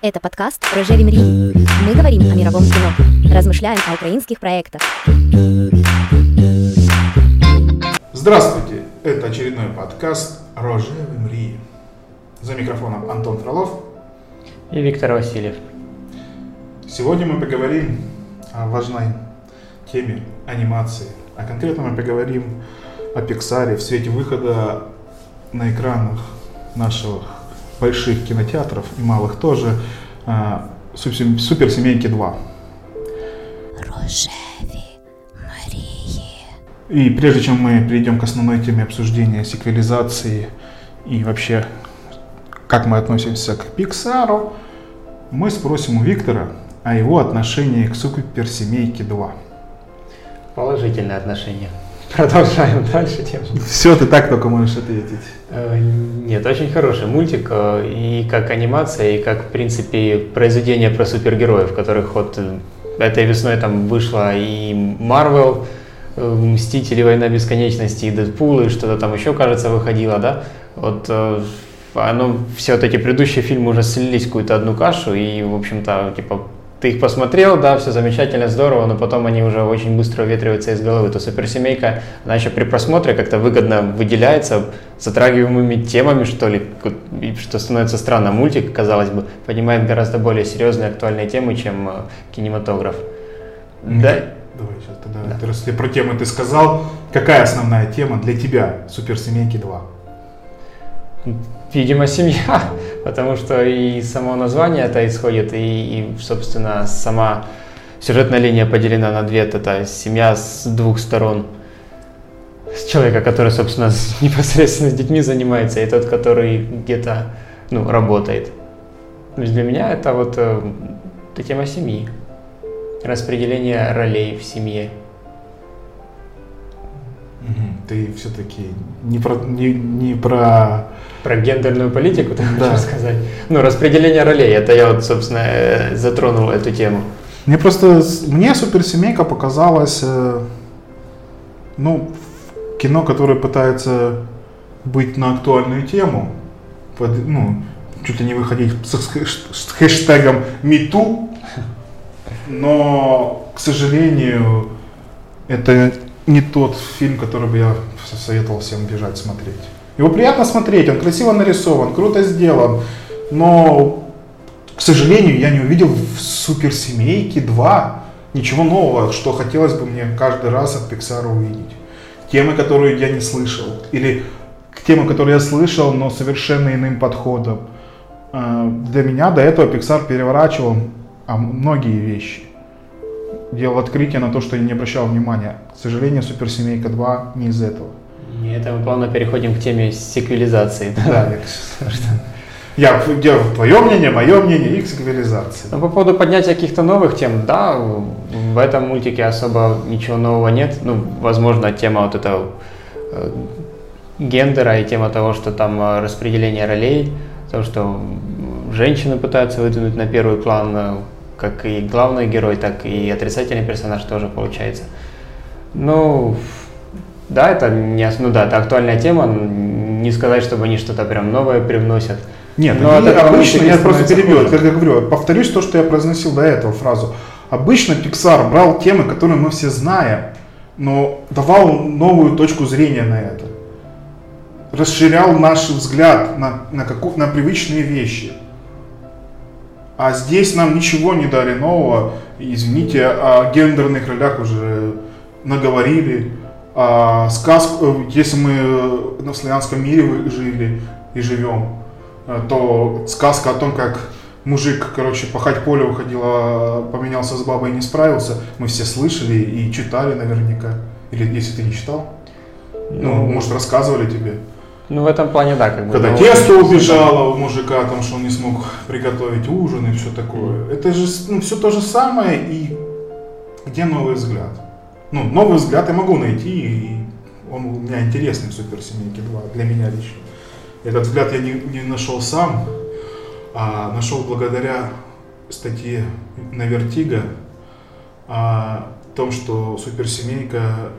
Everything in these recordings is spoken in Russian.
Это подкаст «Рожеві мрії». Мы говорим о мировом кино, размышляем о украинских проектах. Здравствуйте! Это очередной подкаст «Рожеві мрії». За микрофоном Антон Фролов. И Виктор Васильев. Сегодня мы поговорим о важной теме анимации. А конкретно мы поговорим о Пиксаре в свете выхода на экранах наших больших кинотеатров и малых тоже а, «Супер- «Суперсемейки 2». Рожеві мрії. И прежде чем мы перейдем к основной теме обсуждения секвелизации и вообще как мы относимся к Пиксару, мы спросим у Виктора о его отношении к Суперсемейке 2. Положительное отношение. Продолжаем дальше тему. Все, ты так только можешь ответить. Э, Нет, очень хороший мультик, э, и как анимация, и как, в принципе, произведение про супергероев, которых вот э, этой весной там вышло и Марвел, Мстители, Война Бесконечности, и Дэдпул, и что-то там еще, кажется, выходило, да? Вот оно, все вот эти предыдущие фильмы уже слились в какую-то одну кашу, и, в общем-то, типа, ты их посмотрел, да, все замечательно, здорово, но потом они уже очень быстро уветриваются из головы. То суперсемейка, она еще при просмотре как-то выгодно выделяется затрагиваемыми темами, что ли, что становится странно. Мультик, казалось бы, поднимает гораздо более серьезные актуальные темы, чем э, кинематограф. Да, Давай сейчас тогда, ты раз ты про темы ты сказал, какая основная тема для тебя Суперсемейки 2? Видимо, семья, потому что и само название это исходит, и, и, собственно, сама сюжетная линия поделена на две. Это семья с двух сторон. С человека, который, собственно, непосредственно с детьми занимается, и тот, который где-то ну, работает. То есть для меня это вот э, это тема семьи. Распределение ролей в семье. Ты все-таки не про, не, не про Про гендерную политику, ты Да. хочешь сказать? Ну, распределение ролей, это я вот, собственно, э, затронул эту тему. Мне просто, мне суперсемейка показалась, э, ну, кино, которое пытается быть на актуальную тему, под- ну, чуть ли не выходить с, хэш- с хэштегом #MeToo, но, к сожалению, это не тот фильм, который бы я советовал всем бежать смотреть. Его приятно смотреть, он красиво нарисован, круто сделан, но к сожалению, я не увидел в Суперсемейке 2 ничего нового, что хотелось бы мне каждый раз от Pixar увидеть. Темы, которые я не слышал. Или темы, которые я слышал, но совершенно иным подходом. Э, Для меня до этого Pixar переворачивал а, многие вещи. Делал открытие на то, что я не обращал внимания. К сожалению, Суперсемейка 2 не из этого. И это мы плавно переходим к теме секвелизации. Да, я, я, твое мнение, мое мнение и к цивилизации. Но по поводу поднятия каких-то новых тем, да, в этом мультике особо ничего нового нет. Ну, возможно, тема вот этого э, гендера и тема того, что там э, распределение ролей, то, что женщины пытаются выдвинуть на первый план, э, как и главный герой, так и отрицательный персонаж тоже получается. Ну, да, это не, ну да, это актуальная тема. Не сказать, чтобы они что-то прям новое привносят. Нет, Но от этого обычно, я просто перебил, как я говорю, повторюсь то, что я произносил до этого фразу. Обычно Pixar брал темы, которые мы все знаем, но давал новую точку зрения на это. Расширял наш взгляд на, на, каку- на привычные вещи. А здесь нам ничего не дали нового. Извините, о гендерных ролях уже наговорили. А сказку, э, если мы э, на славянском мире жили и живем, э, то сказка о том, как мужик, короче, пахать поле уходил, а поменялся с бабой и не справился, мы все слышали и читали наверняка. Или если ты не читал, ну, может, рассказывали тебе. Ну, в этом плане, да, как бы. Когда тесто убежало у мужика, там, что он не смог приготовить ужин и все такое. Это же ну, все то же самое, и где новый взгляд? Ну, новый взгляд я могу найти, и он у меня интересный в Суперсемейке 2, для меня лично. Этот взгляд я не, не нашел сам, а нашел благодаря статье на Вертига о том, что суперсемейка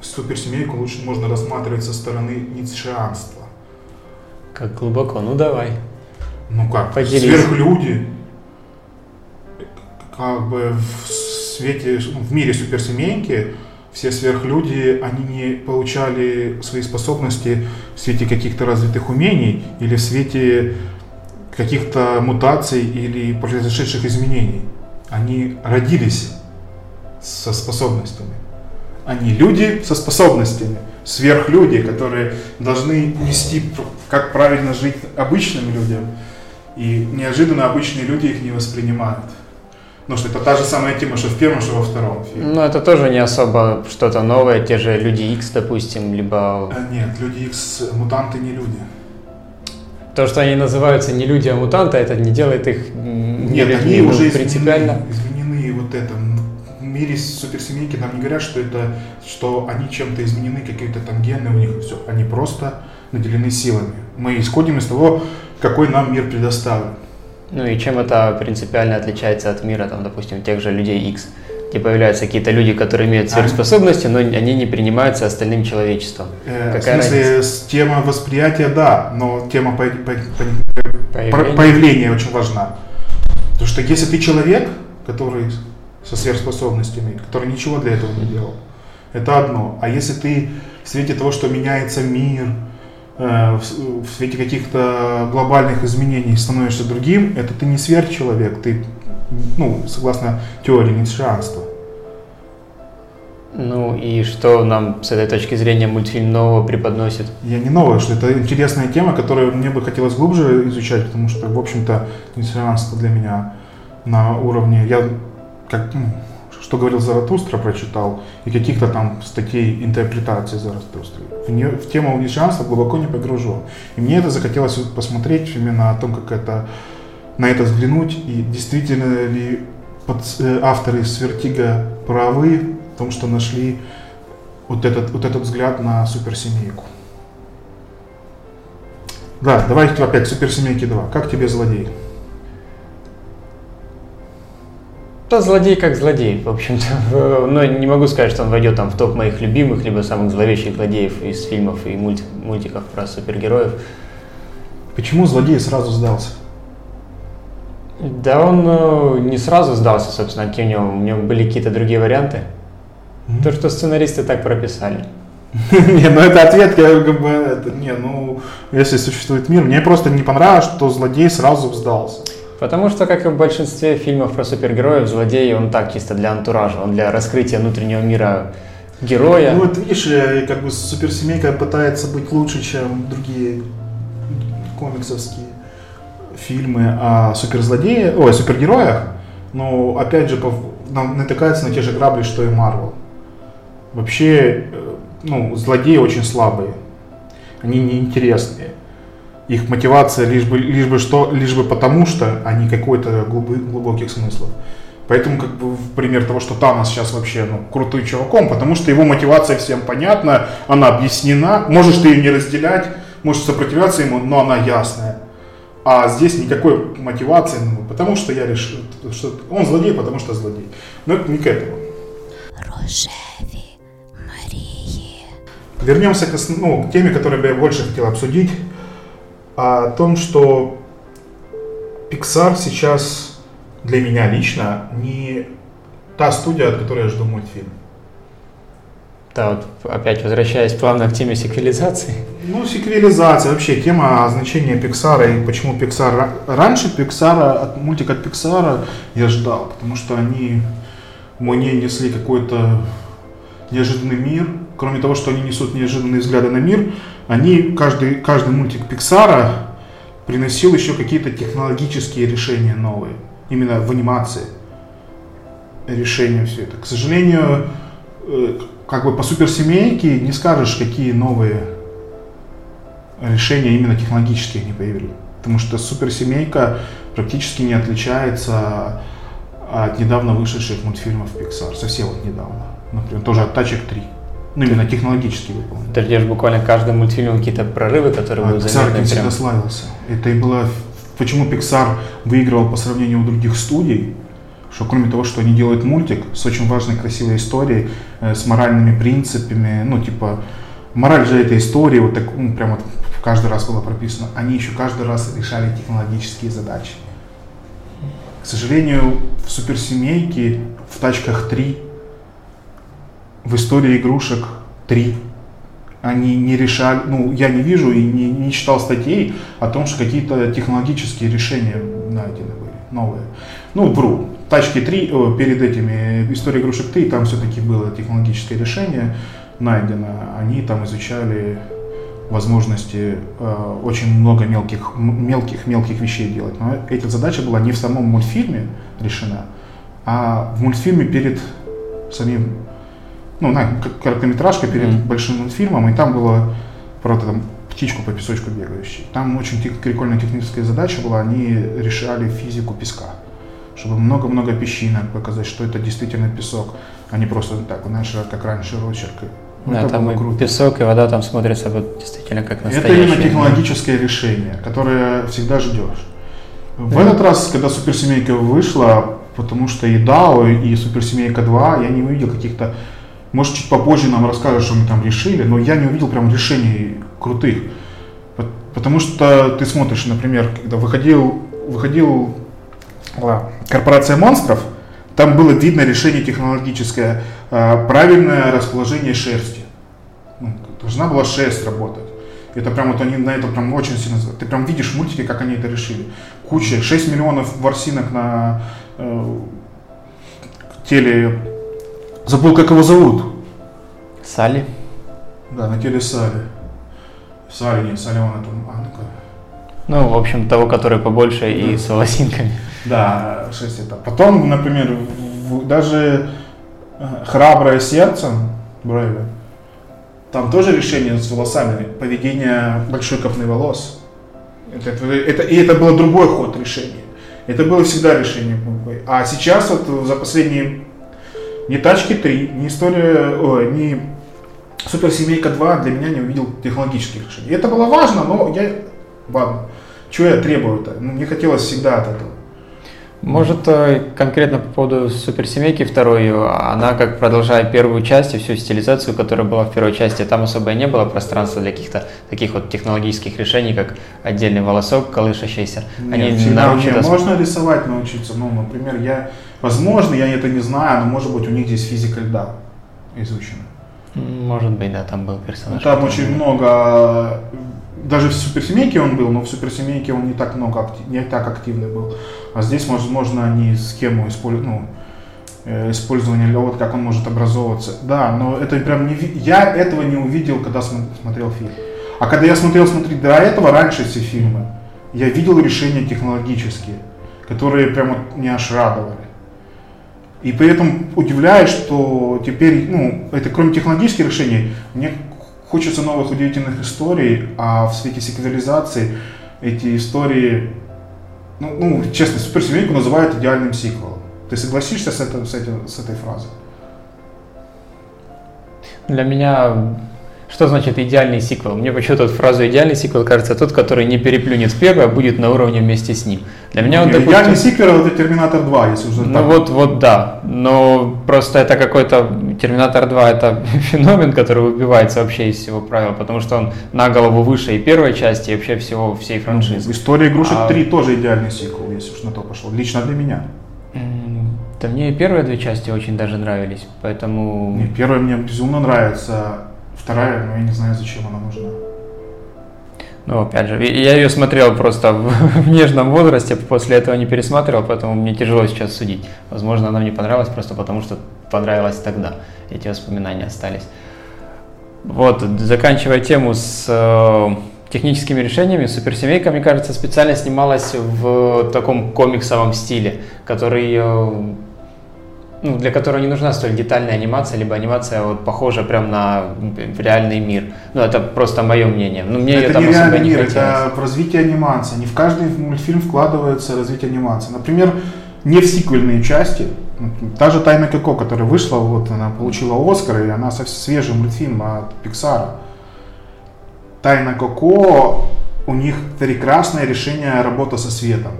суперсемейку лучше можно рассматривать со стороны ницшеанства. Как глубоко? Ну, давай. Ну как, Поделись. сверхлюди, как бы в свете, в мире суперсемейки все сверхлюди, они не получали свои способности в свете каких-то развитых умений или в свете каких-то мутаций или произошедших изменений. Они родились со способностями. Они люди со способностями, сверхлюди, которые должны нести, как правильно жить обычным людям. И неожиданно обычные люди их не воспринимают. Ну, что это та же самая тема, что в первом, что во втором фильме. Ну, это тоже не особо что-то новое, те же Люди X, допустим, либо... А, нет, Люди X, мутанты не люди. То, что они называются не люди, а мутанты, это не делает их Нет, людьми, они ну, уже принципиально. Изменены, изменены вот это. В мире суперсемейки нам не говорят, что это, что они чем-то изменены, какие-то там гены у них, все. Они просто наделены силами. Мы исходим из того, какой нам мир предоставлен. Ну и чем это принципиально отличается от мира, там, допустим, тех же людей X, где появляются какие-то люди, которые имеют сверхспособности, но они не принимаются остальным человечеством. Э, Какая в смысле, разница? тема восприятия, да, но тема по, по, по, появления. появления очень важна. Потому что если ты человек, который со сверхспособностями, который ничего для этого не делал, это одно. А если ты в свете того, что меняется мир, в свете каких-то глобальных изменений становишься другим, это ты не сверхчеловек, ты, ну, согласно теории ницшеанства. Ну и что нам с этой точки зрения мультфильм нового преподносит? Я не новое, что это интересная тема, которую мне бы хотелось глубже изучать, потому что, в общем-то, ницшеанство для меня на уровне, я как, ну, что говорил Заратустра, прочитал, и каких-то там статей интерпретации Заратустры. В, не, в тему уничанства глубоко не погружен. И мне это захотелось посмотреть именно о том, как это, на это взглянуть, и действительно ли под, э, авторы Свертига правы в том, что нашли вот этот, вот этот взгляд на суперсемейку. Да, давайте опять суперсемейки 2. Как тебе злодей? Да, злодей как злодей, в общем-то. Но не могу сказать, что он войдет там в топ моих любимых, либо самых зловещих злодеев из фильмов и мульти мультиков про супергероев. Почему злодей сразу сдался? Да он э, не сразу сдался, собственно, какие у него, у него были какие-то другие варианты. Mm-hmm. То, что сценаристы так прописали. Не, ну это ответ, как бы, это, не, ну, если существует мир. Мне просто не понравилось, что злодей сразу сдался. Потому что, как и в большинстве фильмов про супергероев, злодей, он так чисто для антуража, он для раскрытия внутреннего мира героя. Ну вот видишь, э, как бы суперсемейка пытается быть лучше, чем другие комиксовские фильмы о суперзлодеях, ой, о супергероях, но опять же натыкается на те же грабли, что и Марвел. Вообще, э, ну, злодеи очень слабые, они неинтересные их мотивация лишь бы, лишь бы что, лишь бы потому что, а не какой-то глубоких смыслов. Поэтому, как бы, пример того, что Танос сейчас вообще ну, крутой чуваком, потому что его мотивация всем понятна, она объяснена, можешь ты ее не разделять, можешь сопротивляться ему, но она ясная. А здесь никакой мотивации, ну, потому что я решил, что он злодей, потому что злодей. Но это не к этому. Рожеви Марии. Вернемся к, ну, к теме, которую я больше хотел обсудить о том, что Pixar сейчас для меня лично не та студия, от которой я жду мультфильм. Да, вот опять возвращаясь плавно к теме секвелизации. Ну, секвелизация, вообще тема о значении Pixar и почему Pixar... Раньше Pixar, от, мультик от Pixar я ждал, потому что они мне несли какой-то неожиданный мир. Кроме того, что они несут неожиданные взгляды на мир, они, каждый, каждый мультик Пиксара приносил еще какие-то технологические решения новые, именно в анимации решения все это. К сожалению, э, как бы по суперсемейке не скажешь, какие новые решения именно технологические они появились. Потому что суперсемейка практически не отличается от недавно вышедших мультфильмов Pixar. Совсем вот недавно. Например, тоже от Тачек 3. Ну, именно технологически выполнен. Ты ждешь буквально каждый мультфильм какие-то прорывы, которые а, будут Pixar заметны. Pixar всегда славился. Это и было... Почему Pixar выигрывал по сравнению у других студий? Что кроме того, что они делают мультик с очень важной красивой историей, э, с моральными принципами, ну, типа, мораль же этой истории, вот так, ну, прям вот каждый раз было прописано, они еще каждый раз решали технологические задачи. сожалению, в суперсемейке, в тачках 3, в истории игрушек 3, они не решали, ну, я не вижу и не, не читал статей о том, что какие-то технологические решения найдены были, новые. Ну, вру. Тачки 3, о, перед этими, история игрушек 3, там все-таки было технологическое решение найдено. Они там изучали возможности э, очень много мелких, мелких, мелких вещей делать. Но эта задача была не в самом мультфильме решена, а в мультфильме перед самим, ну, на, короткометражка перед mm. большим мультфильмом, и там было про там, птичку по песочку бегающей. Там очень прикольная техническая задача была, они решали физику песка, чтобы много-много песчинок показать, что это действительно песок, а не просто так, знаешь, как раньше росчеркой. Ну, да, там и круто. песок, и вода там смотрится вот действительно как настоящее. Это именно технологическое решение, которое всегда ждешь. В да. этот раз, когда суперсемейка вышла, потому что и DAO, и суперсемейка 2, я не увидел каких-то... Может, чуть попозже нам расскажешь, что мы там решили, но я не увидел прям решений крутых. Потому что ты смотришь, например, когда выходил, выходил корпорация монстров, там было видно решение технологическое, а, правильное расположение шерсти. Ну, должна была шерсть работать. Это прям вот они на это прям очень сильно... Ты прям видишь мультики, как они это решили. Куча, 6 миллионов ворсинок на э, теле... Забыл, как его зовут. Салли. Да, на теле Салли. Салли, нет, Салли он это... А, ну-ка. Ну, в общем, того, который побольше да. и с волосинками. Да, 6 это. Потом, например, даже э, храброе сердце Брейва, там тоже решение с волосами, поведение большой копны волос. Это, это, это, и это было другой ход решения. Это было всегда решение. А сейчас вот за последние не тачки 3, не история, о, не суперсемейка 2 для меня не увидел технологических решений. Это было важно, но я, ладно, что я требую-то? Ну, мне хотелось всегда от этого. Может, э, конкретно по поводу суперсемейки второй, она как продолжая первую часть и всю стилизацию, которая была в первой части, там особо не было пространства для каких-то таких вот технологических решений, как отдельный волосок колышащийся. Нет, Они всегда научат... Можно рисовать научиться, ну, например, я, возможно, я это не знаю, но может быть у них здесь физика льда изучена. Может быть, да, там был персонаж. Там очень много даже в суперсемейке он был, но в суперсемейке он не так много, не так активный был. А здесь, возможно, они схему используют, ну, э, использования вот как он может образовываться. Да, но это прям не я этого не увидел, когда смотрел фильм. А когда я смотрел, смотри, до этого раньше все фильмы, я видел решения технологические, которые прям вот меня аж радовали. И при этом удивляюсь, что теперь, ну, это кроме технологических решений, мне Хочется новых удивительных историй, а в свете секвелизации эти истории, ну, ну честно, суперсемейку называют идеальным сиквелом. Ты согласишься с, это, с, этим, с этой фразой? Для меня что значит идеальный сиквел? Мне почему-то фразу идеальный сиквел кажется тот, который не переплюнет в первый, а будет на уровне вместе с ним. Для меня он допустим... Идеальный сиквел это Терминатор 2, если уже Ну так. вот, вот да. Но просто это какой-то Терминатор 2 это феномен, который выбивается вообще из всего правила, потому что он на голову выше и первой части, и вообще всего всей франшизы. Ну, история игрушек а... 3 тоже идеальный сиквел, если уж на то пошло. Лично для меня. Да мне и первые две части очень даже нравились, поэтому... Не, первая мне безумно нравится. Вторая, ну я не знаю, зачем она нужна. Ну, опять же, я ее смотрел просто в, в нежном возрасте, после этого не пересматривал, поэтому мне тяжело сейчас судить. Возможно, она мне понравилась просто потому, что понравилась тогда. Эти воспоминания остались. Вот, заканчивая тему с э, техническими решениями, суперсемейка, мне кажется, специально снималась в таком комиксовом стиле, который э, ну, для которого не нужна столь детальная анимация, либо анимация вот похожа прям на реальный мир. Ну, это просто мое мнение. Ну, мне это не реальный не мир, хотелось. это развитие анимации. Не в каждый мультфильм вкладывается развитие анимации. Например, не в сиквельные части. Та же Тайна Коко, которая вышла, вот она получила Оскар, и она свежий мультфильм от Пиксара. Тайна Коко, у них прекрасное решение работа со светом.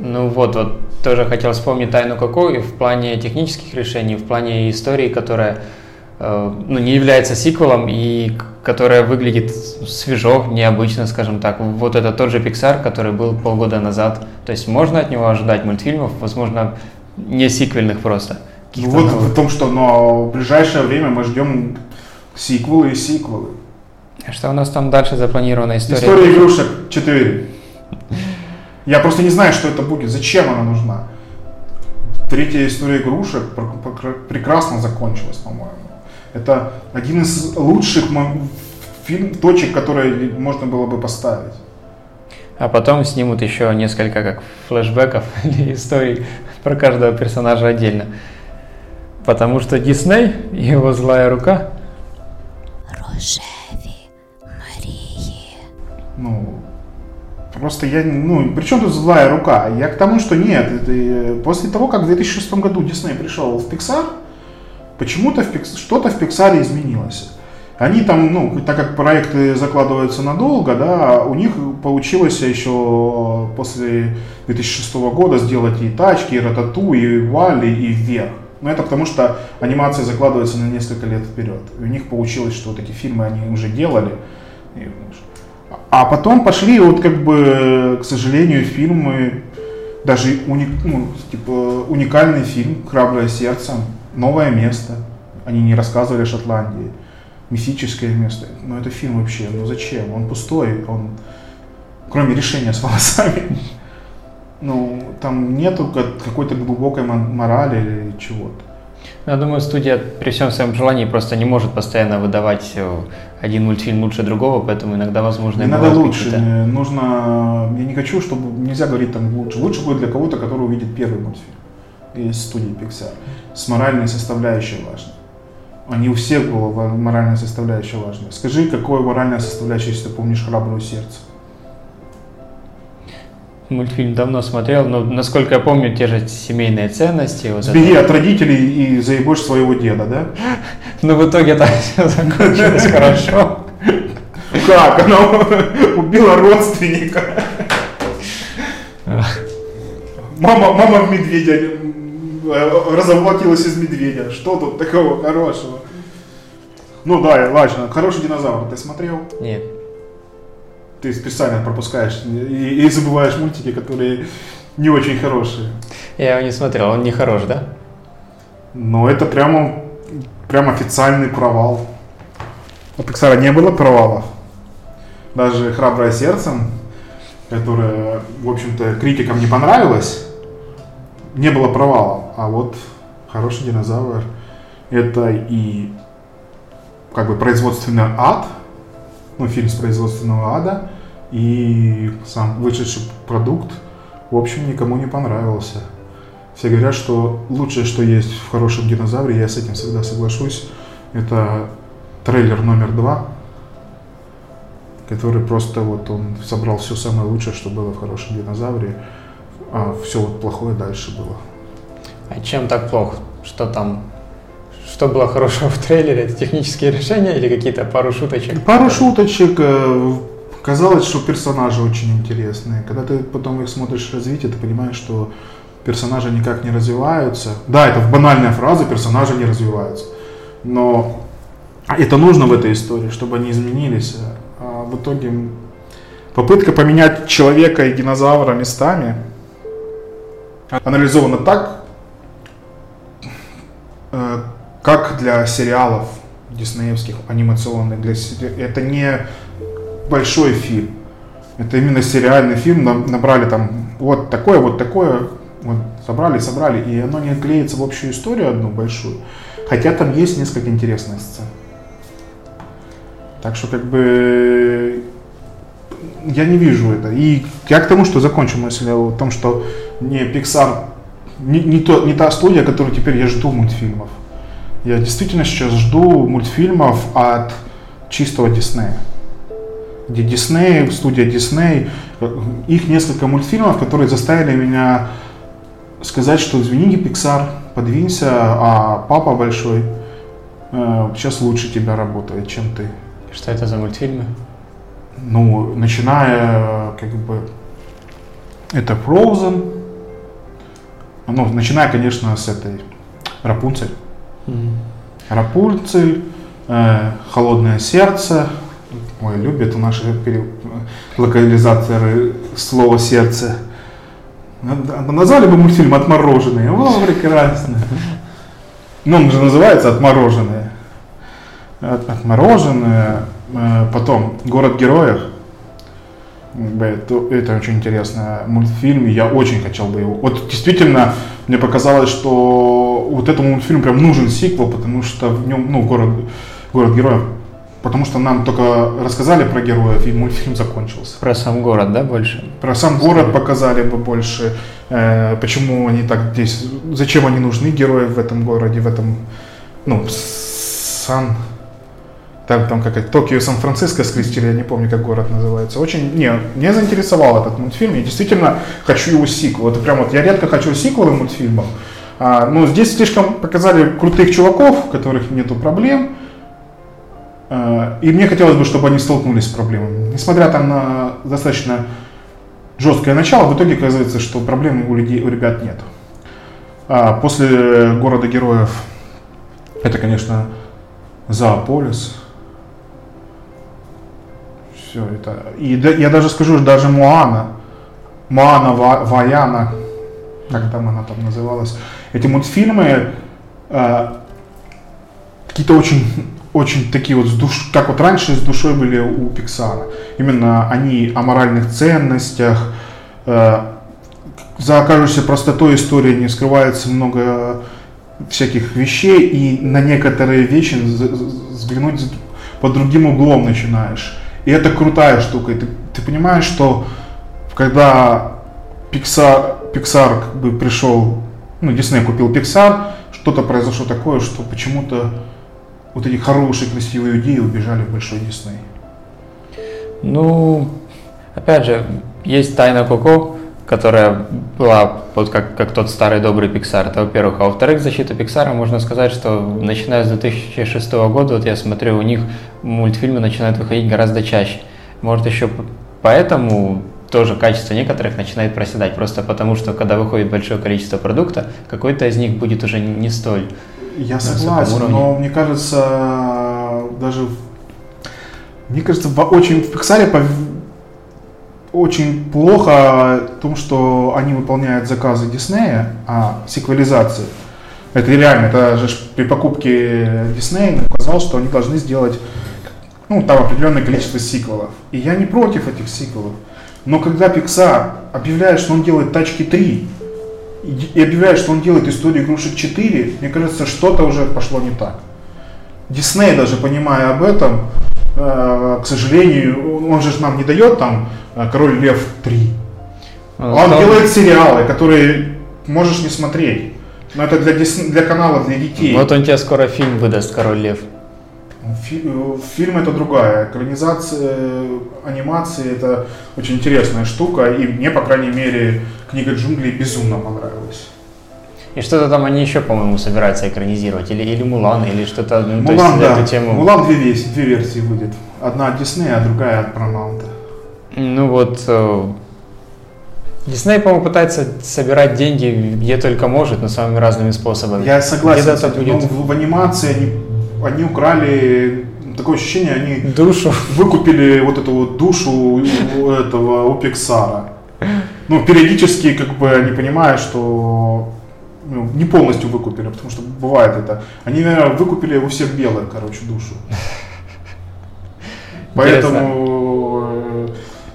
Ну вот, вот тоже хотел вспомнить «Тайну Коко» и в плане технических решений, в плане истории, которая э, ну, не является сиквелом и которая выглядит свежо, необычно, скажем так. Вот это тот же Pixar, который был полгода назад. То есть можно от него ожидать мультфильмов, возможно, не сиквельных просто. Ну вот новых. в том, что но в ближайшее время мы ждем сиквелы и сиквелы. А что у нас там дальше запланирована история? История игрушек 4. Я просто не знаю, что это будет, зачем она нужна. Третья история игрушек прекрасно закончилась, по-моему. Это один из лучших фильм, точек, которые можно было бы поставить. А потом снимут еще несколько как флешбеков или историй про каждого персонажа отдельно. Потому что Дисней и его злая рука. Рожеви Марии. Ну, просто я, ну, при чем тут злая рука? Я к тому, что нет, это, э, после того, как в 2006 году Дисней пришел в Pixar, почему-то что-то в Pixar изменилось. Они там, ну, так как проекты закладываются надолго, да, у них получилось еще после 2006 года сделать и тачки, и ратату, и вали, и вверх. Но это потому, что анимация закладывается на несколько лет вперед. И у них получилось, что вот эти фильмы они уже делали. А потом пошли вот как бы, к сожалению, фильмы, даже уник, ну, типа, уникальный фильм «Храброе сердце», «Новое место». Они не рассказывали о Шотландии мифическое место. Но это фильм вообще, ну зачем? Он пустой, он, кроме решения с волосами, ну, там нету какой-то глубокой морали или чего-то. Я думаю, студия при всем своем желании просто не может постоянно выдавать э, один мультфильм лучше другого, поэтому иногда, возможно, не надо лучше. Нужно, я не хочу, чтобы нельзя говорить там лучше. Лучше будет для кого-то, который увидит первый мультфильм из студии Pixar. С моральной составляющей важно. Они у всех была моральная составляющая важная. Скажи, какое моральная составляющая, если ты помнишь «Храброе сердце»? Мультфильм давно смотрел, но, насколько я помню, те же семейные ценности. Вот Сбеги это... от родителей и заебешь своего деда, да? Ну, в итоге так все закончилось хорошо. Как? Она убила родственника. Мама, мама медведя Э, разоблачилась из медведя. Что тут такого хорошего? Ну да, важно. Хороший динозавр ты смотрел? Нет. Ты специально пропускаешь и, и забываешь мультики, которые не очень хорошие. Я его не смотрел, он не хорош, да? Ну это прямо, прям официальный провал. У Pixar не было провалов. Даже «Храброе сердце», которое, в общем-то, критикам не понравилось, не было провала. А вот хороший динозавр это и как бы производственный ад, ну, фильм с производственного ада, и сам вышедший продукт, в общем, никому не понравился. Все говорят, что лучшее, что есть в хорошем динозавре, я с этим всегда соглашусь, это трейлер номер два, который просто вот он собрал все самое лучшее, что было в хорошем динозавре а все вот плохое дальше было. А чем так плохо? Что там? Что было хорошего в трейлере? Это технические решения или какие-то пару шуточек? Пару шуточек. Э, казалось, что персонажи очень интересные. Когда ты потом их смотришь развитие, ты понимаешь, что персонажи никак не развиваются. Да, это банальная фраза, персонажи не развиваются. Но это нужно в этой истории, чтобы они изменились. А в итоге попытка поменять человека и динозавра местами – анализовано так, э, как для сериалов диснеевских, анимационных. Для, это не большой фильм. Это именно сериальный фильм. Набрали там вот такое, вот такое. Вот, собрали, собрали. И оно не клеится в общую историю одну большую. Хотя там есть несколько интересных сцен. Так что как бы я не вижу это. И я к тому, что закончу мысль о том, что не Pixar, не, не, то, не та студия, которую теперь я жду мультфильмов. Я действительно сейчас жду мультфильмов от чистого Диснея. Где Дисней, студия Дисней, их несколько мультфильмов, которые заставили меня сказать, что извините, Pixar, подвинься, а папа большой э, сейчас лучше тебя работает, чем ты. Что это за мультфильмы? Ну, начиная, как бы, это Frozen, ну, начиная, конечно, с этой Рапунцель. Рапульцель, э, Холодное сердце. Ой, любят наши пере... локализаторы слова сердце. Назвали бы мультфильм «Отмороженные». О, прекрасно. Ну, он же называется «Отмороженные». «Отмороженные». Э, потом «Город героев». Это, это очень интересный мультфильм, и я очень хотел бы его. Вот действительно, мне показалось, что вот этому мультфильму прям нужен сиквел, потому что в нем, ну, город, город героев, потому что нам только рассказали про героев, и мультфильм закончился. Про сам город, да, больше? Про сам город показали бы больше, э, почему они так здесь, зачем они нужны, герои в этом городе, в этом, ну, Сан, там, там как это, Токио, Сан-Франциско скрестили, я не помню, как город называется. Очень, не, мне заинтересовал этот мультфильм, я действительно хочу его сиквел. Это прям вот, я редко хочу сиквелы мультфильмов, а, но здесь слишком показали крутых чуваков, у которых нету проблем, а, и мне хотелось бы, чтобы они столкнулись с проблемами. Несмотря там на достаточно жесткое начало, в итоге оказывается, что проблем у, людей, у ребят нет. А, после города героев это, конечно, Зоополис, все это. И я даже скажу, даже Моана, Моана Ваяна, как там она там называлась, эти мультфильмы э, какие-то очень, очень такие вот, с душ, как вот раньше с душой были у Пиксара. Именно они о моральных ценностях, э, за окажущейся простотой истории не скрывается много всяких вещей, и на некоторые вещи взглянуть под другим углом начинаешь. И это крутая штука. И ты, ты понимаешь, что когда Pixar, Pixar как бы пришел, ну, Disney купил Pixar, что-то произошло такое, что почему-то вот эти хорошие, красивые идеи убежали в большой Disney. Ну, опять же, есть тайна Коко, которая была вот как, как тот старый добрый Pixar, это во-первых. А во-вторых, защита Pixar, можно сказать, что начиная с 2006 года, вот я смотрю, у них мультфильмы начинают выходить гораздо чаще. Может еще поэтому тоже качество некоторых начинает проседать, просто потому что когда выходит большое количество продукта, какой-то из них будет уже не столь Я согласен, но мне кажется, даже мне кажется, в, очень в Pixar очень плохо том, что они выполняют заказы Диснея, а сиквелизации. Это реально, это же при покупке Диснея указал, что они должны сделать ну, там определенное количество сиквелов. И я не против этих сиквелов. Но когда Pixar объявляет, что он делает тачки 3, и объявляет, что он делает историю игрушек 4, мне кажется, что-то уже пошло не так. Дисней, даже понимая об этом, к сожалению, он же нам не дает там Э, Король Лев 3. А, Он там... делает сериалы, которые можешь не смотреть. Но это для, для канала, для детей. Вот он тебе скоро фильм выдаст, Король Лев. Фи э, фильм это другая. Экранизация, анимация это очень интересная штука. И мне, по крайней мере, книга джунглей безумно понравилась. И что-то там они еще, по-моему, собираются экранизировать. Или, или Мулан, или что-то. Ну, Мулан, да. Эту тему... Мулан две, версии, две версии будет. Одна от Диснея, а другая от Paramount. Ну вот, э, Дисней, по-моему, пытается собирать деньги где только может, но самыми разными способами. Я согласен. Где-то будет... в, в анимации они, они украли такое ощущение, они душу. выкупили вот эту вот душу у этого у Пиксара. Ну, периодически, как бы, они понимают, что ну, не полностью выкупили, потому что бывает это. Они, наверное, выкупили у всех белых, короче, душу. Поэтому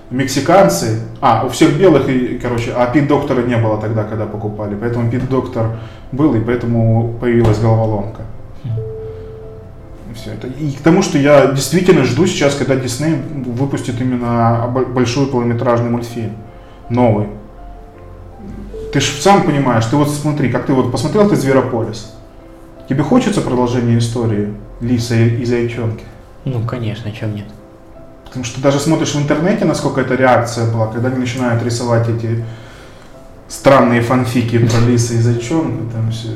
мексиканцы, а, у всех белых, и, короче, а Пит Доктора не было тогда, когда покупали, поэтому Пит Доктор был, и поэтому появилась головоломка. Все это. И к тому, что я действительно жду сейчас, когда Дисней выпустит именно большой полнометражный мультфильм, новый. Ты же сам понимаешь, ты вот смотри, как ты вот посмотрел ты Зверополис, тебе хочется продолжение истории Лиса и Зайчонки? Ну, конечно, чем нет. Потому что даже смотришь в интернете, насколько эта реакция была, когда они начинают рисовать эти странные фанфики про лиса и зайчонка. Там все.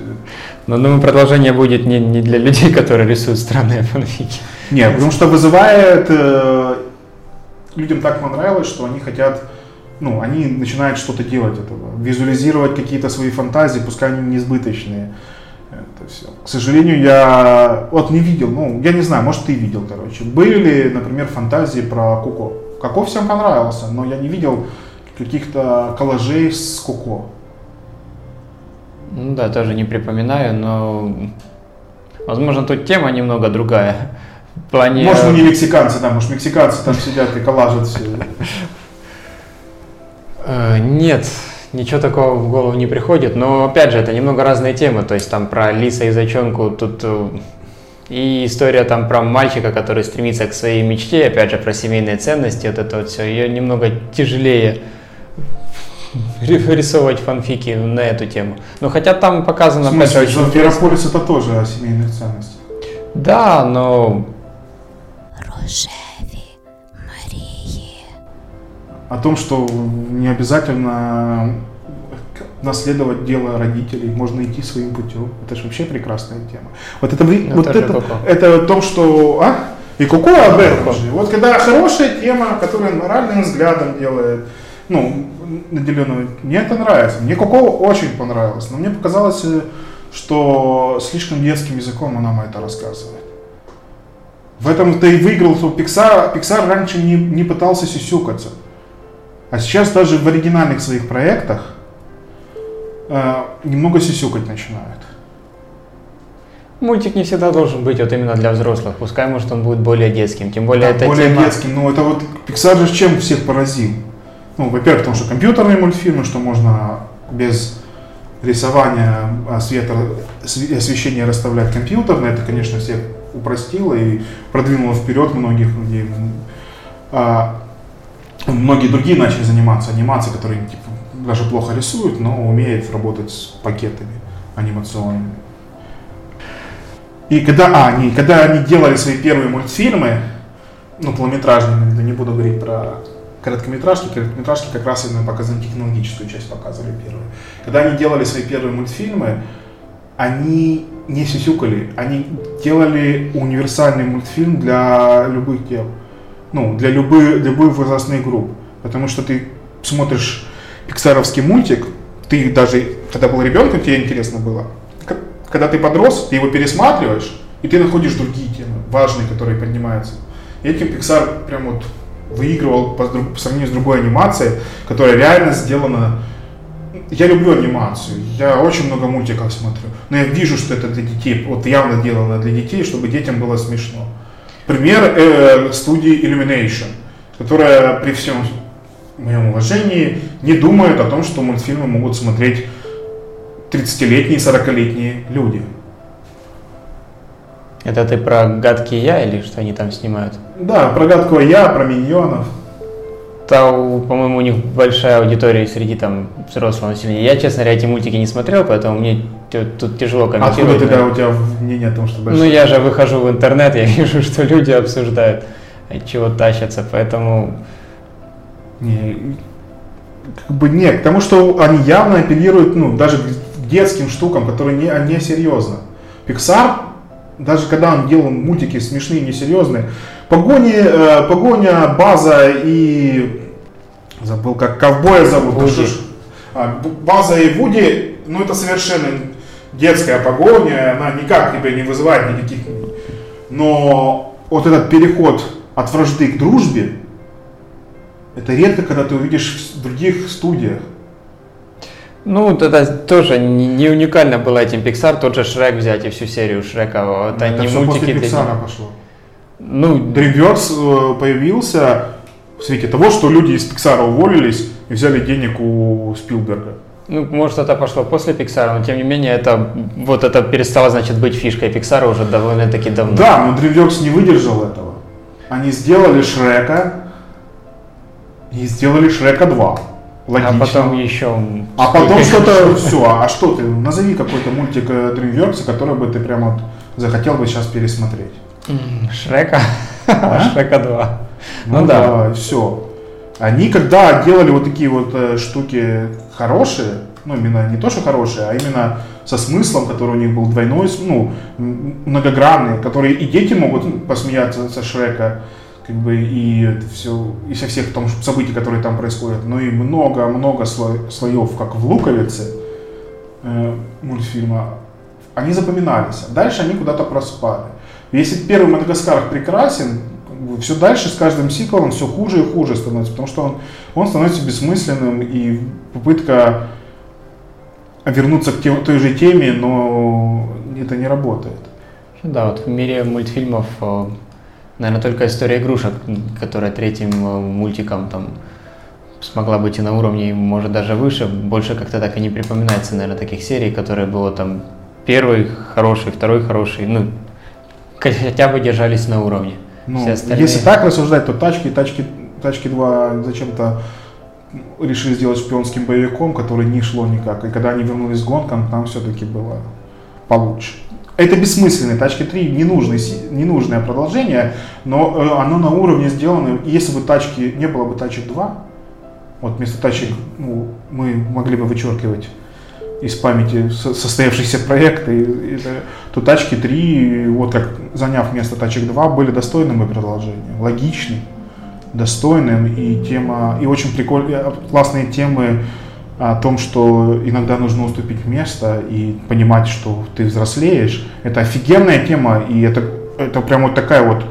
Но думаю, продолжение будет не, не для людей, которые рисуют странные фанфики. Нет, потому что вызывает... Э, людям так понравилось, что они хотят... Ну, они начинают что-то делать этого. Визуализировать какие-то свои фантазии, пускай они несбыточные. Это все. К сожалению, я вот не видел, ну, я не знаю, может, ты видел, короче. Были ли, например, фантазии про Куко? Коко всем понравился, но я не видел каких-то коллажей с Куко. Ну да, тоже не припоминаю, но возможно тут тема немного другая. В плане... Может, мы не мексиканцы, да, может, мексиканцы там сидят и коллажат все. Э, нет, ничего такого в голову не приходит, но опять же, это немного разные темы, то есть там про лиса и зайчонку тут э, и история там про мальчика, который стремится к своей мечте, опять же, про семейные ценности, вот это вот все, ее немного тяжелее рисовать фанфики на эту тему. Но хотя там показано... В смысле, опять же, очень Зверополис это тоже о семейных ценностях. Да, но... Рожеви О том, что не обязательно наследовать дело родителей, можно идти своим путем. Это же вообще прекрасная тема. Вот это, это вот это, это о том, что... А? И Коко об этом же. Вот когда хорошая тема, которая моральным взглядом делает, ну, наделенного, мне это нравится. Мне Коко очень понравилось, но мне показалось, э, что слишком детским языком она нам это рассказывает. В этом-то и выиграл, что Pixar, Pixar раньше не, не пытался сюсюкаться. А сейчас даже в оригинальных своих проектах э, немного сисюкать начинают. Мультик не всегда должен быть вот именно для взрослых. Пускай, может, он будет более детским. Тем более, да, это более тема... детским. Ну, это вот Pixar же чем всех поразил? Ну, во-первых, потому что компьютерные мультфильмы, что можно без рисования а, света, освещения расставлять компьютерно, это, конечно, всех упростило и продвинуло вперед многих людей. А, многие другие начали заниматься анимацией, которые типа, даже плохо рисует, но умеет работать с пакетами анимационными. И когда, а, они, когда они делали свои первые мультфильмы, ну, полнометражные, не буду говорить про короткометражки, короткометражки как раз именно показывали технологическую часть, показывали первые. Когда они делали свои первые мультфильмы, они не сисюкали, они делали универсальный мультфильм для любых дел, ну, для любых, любых возрастных групп. Потому что ты смотришь пиксаровский мультик, ты даже, когда был ребенком, тебе интересно было. Когда ты подрос, ты его пересматриваешь, и ты находишь другие темы, важные, которые поднимаются. И этим Pixar прям вот выигрывал по, по сравнению с другой анимацией, которая реально сделана... Я люблю анимацию, я очень много мультиков смотрю, но я вижу, что это для детей, вот явно делано для детей, чтобы детям было смешно. Пример э, студии Illumination, которая при всем моем уважении, не думают о том, что мультфильмы могут смотреть 30-летние, 40-летние люди. Это ты про гадкий я или что они там снимают? Да, про гадкого я, про миньонов. Там, по-моему, у них большая аудитория среди там взрослого населения. Я, честно говоря, эти мультики не смотрел, поэтому мне тут тяжело комментировать. Откуда тогда у тебя мнение о том, что большая? Ну, я же выхожу в интернет, я вижу, что люди обсуждают, от чего тащатся, поэтому не, как бы нет, потому что они явно апеллируют, ну, даже к детским штукам, которые не, не серьезно. Pixar, даже когда он делал мультики смешные, несерьезные, погони, э, погоня, база и забыл, как ковбоя зовут. Вуди. А, база и Вуди, ну это совершенно детская погоня, она никак тебя не вызывает никаких. Но вот этот переход от вражды к дружбе, это редко, когда ты увидишь в других студиях. Ну, это тоже не уникально было этим Pixar, тот же Шрек взять и всю серию Шрека. Вот это они все мультики после Pixar для... пошло. Ну, DreamWorks э, появился в свете того, что люди из Pixar уволились и взяли денег у Спилберга. Ну, может, это пошло после Pixar, но тем не менее, это вот это перестало, значит, быть фишкой Pixar уже довольно-таки давно. Да, но DreamWorks не выдержал этого. Они сделали Шрека, и сделали Шрека 2. Логично. А потом еще... А потом что-то... Все, а что ты? Назови какой-то мультик э, DreamWorks, который бы ты прямо вот захотел бы сейчас пересмотреть. Шрека? А? Шрека 2. Ну, ну да. да. Все. Они когда делали вот такие вот э, штуки хорошие, ну именно не то, что хорошие, а именно со смыслом, который у них был двойной, ну, многогранный, которые и дети могут посмеяться со Шрека, как бы и все, и со всех том, событий, которые там происходят, но и много-много слоев, как в «Луковице» э, мультфильма. они запоминались. А дальше они куда-то проспали. Если первый Мадагаскар прекрасен, все дальше с каждым сиквелом все хуже и хуже становится, потому что он, он становится бессмысленным, и попытка вернуться к тем, той же теме, но это не работает. Да, вот в мире мультфильмов, э, наверное, только история игрушек, которая третьим э, мультиком там смогла быть и на уровне, может даже выше, больше как-то так и не припоминается, наверное, таких серий, которые было там первый хороший, второй хороший, ну, хотя бы держались на уровне. Ну, Все остальные... Если так рассуждать, то тачки, тачки, тачки 2 зачем-то решили сделать шпионским боевиком, который не шло никак. И когда они вернулись с гонкам, там все-таки было получше. Это бессмысленные тачки 3, ненужное, ненужное продолжение, но э, оно на уровне сделано. Если бы тачки, не было бы тачек 2, вот вместо тачек ну, мы могли бы вычеркивать из памяти состоявшийся проект, и, и, то тачки 3, вот как заняв место тачек 2, были достойным продолжением, логичным, достойным, и тема, и очень прикольные, э, классные темы о том, что иногда нужно уступить место и понимать, что ты взрослеешь. Это офигенная тема, и это, это прям вот такая вот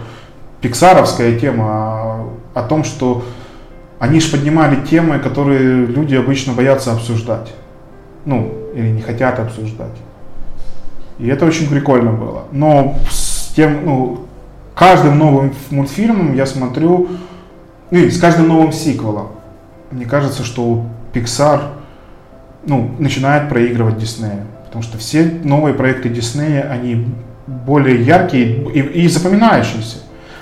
пиксаровская тема о, том, что они же поднимали темы, которые люди обычно боятся обсуждать ну, или не хотят обсуждать. И это очень прикольно было. Но с тем, ну, каждым новым мультфильмом я смотрю, ну, и с каждым новым сиквелом, мне кажется, что Pixar, ну, начинает проигрывать Диснея. Потому что все новые проекты Диснея, они более яркие и, и запоминающиеся.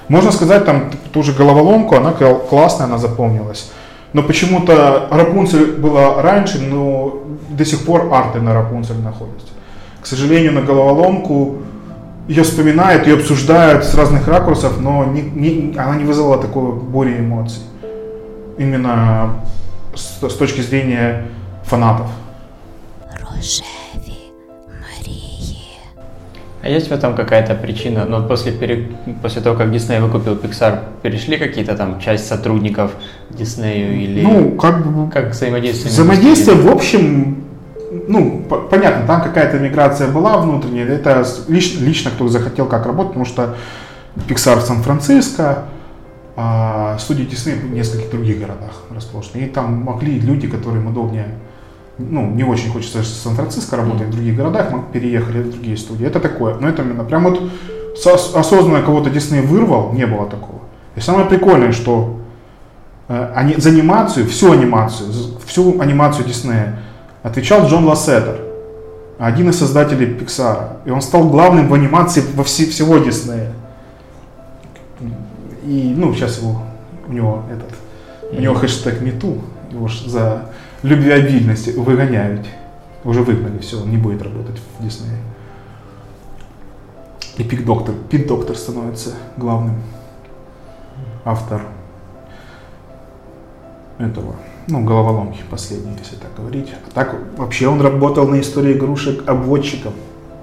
Можно сказать, там ту же головоломку, она классная, она запомнилась. Но почему-то Рапунцель была раньше, но до сих пор арты на Рапунцель находятся. К сожалению, на головоломку ее вспоминают, ее обсуждают с разных ракурсов, но не, не, она не вызвала такого бури эмоций. Именно с, с точки зрения фанатов. Роже. А есть в этом какая-то причина? Ну, после, пере... после того, как Дисней выкупил Pixar, перешли какие-то там часть сотрудников Диснею или ну, как, бы как взаимодействие? Взаимодействие, в общем, ну, по- понятно, там какая-то миграция была внутренняя. Это лично, лично кто захотел как работать, потому что Pixar в Сан-Франциско, а студии Дисней в нескольких других городах расположены. И там могли люди, которым удобнее ну, не очень хочется в Сан-Франциско работать, в других городах, мы переехали в другие студии. Это такое. Но это именно прям вот осознанно кого-то Дисней вырвал, не было такого. И самое прикольное, что э, они, за анимацию, всю анимацию, всю анимацию Диснея отвечал Джон Лассетер, один из создателей Пиксара. И он стал главным в анимации во все, всего Диснея. И, ну, сейчас его, у него этот, у него хэштег МИТУ, его за любвеобильности выгоняют. Уже выгнали, все, он не будет работать в Диснее. И Пик Доктор, Пит Доктор становится главным автор этого, ну, головоломки последней, если так говорить. А так вообще он работал на истории игрушек обводчиком.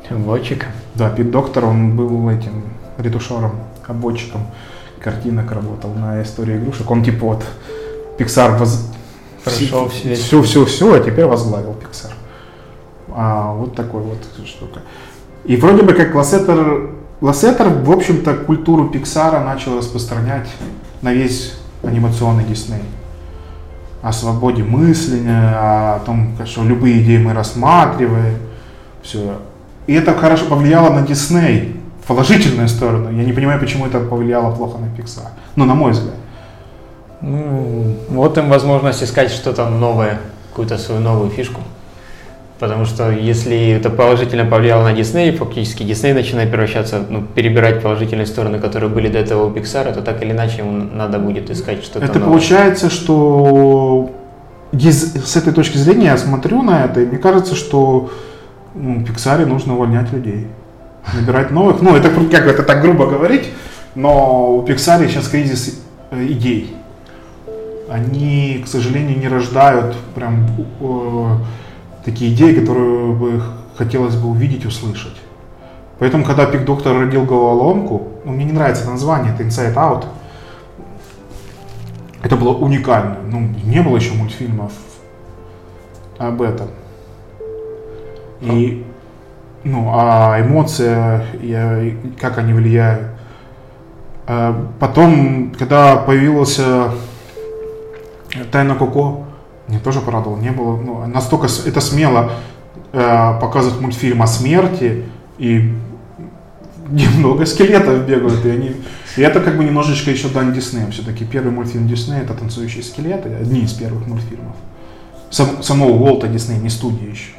Обводчиком? Да, Пит Доктор, он был этим ретушером, обводчиком картинок работал на истории игрушек. Он типа вот Pixar воз, Пришел все, все, все, все, а теперь возглавил Pixar. А, вот такой вот штука. И вроде бы как Лассетер, Лассетер, в общем-то, культуру Пиксара начал распространять на весь анимационный Дисней. О свободе мышления, о том, что любые идеи мы рассматриваем, все. И это хорошо повлияло на Дисней в положительную сторону. Я не понимаю, почему это повлияло плохо на Pixar. Ну, на мой взгляд. Ну, вот им возможность искать что-то новое, какую-то свою новую фишку. Потому что если это положительно повлияло на Дисней, фактически Дисней начинает превращаться, ну, перебирать положительные стороны, которые были до этого у Pixar, то так или иначе ему надо будет искать что-то Это новое. получается, что с этой точки зрения я смотрю на это, и мне кажется, что ну, в Pixar нужно увольнять людей, набирать новых. Ну, это как это так грубо говорить, но у Pixar сейчас кризис э, идей они, к сожалению, не рождают прям э, такие идеи, которые бы хотелось бы увидеть, услышать. Поэтому, когда Пик Доктор родил головоломку, ну, мне не нравится название, это Inside Out, это было уникально. Ну, не было еще мультфильмов об этом. И ну, а эмоции, и, как они влияют. А потом, когда появился Тайна Коко, мне тоже порадовал. Не было ну, настолько это смело э, показывать мультфильм о смерти и немного скелетов бегают, и они... И это как бы немножечко еще дань Диснея. Все-таки первый мультфильм Диснея это «Танцующие скелеты», одни из первых мультфильмов. Сам, самого Уолта Диснея, не студии еще.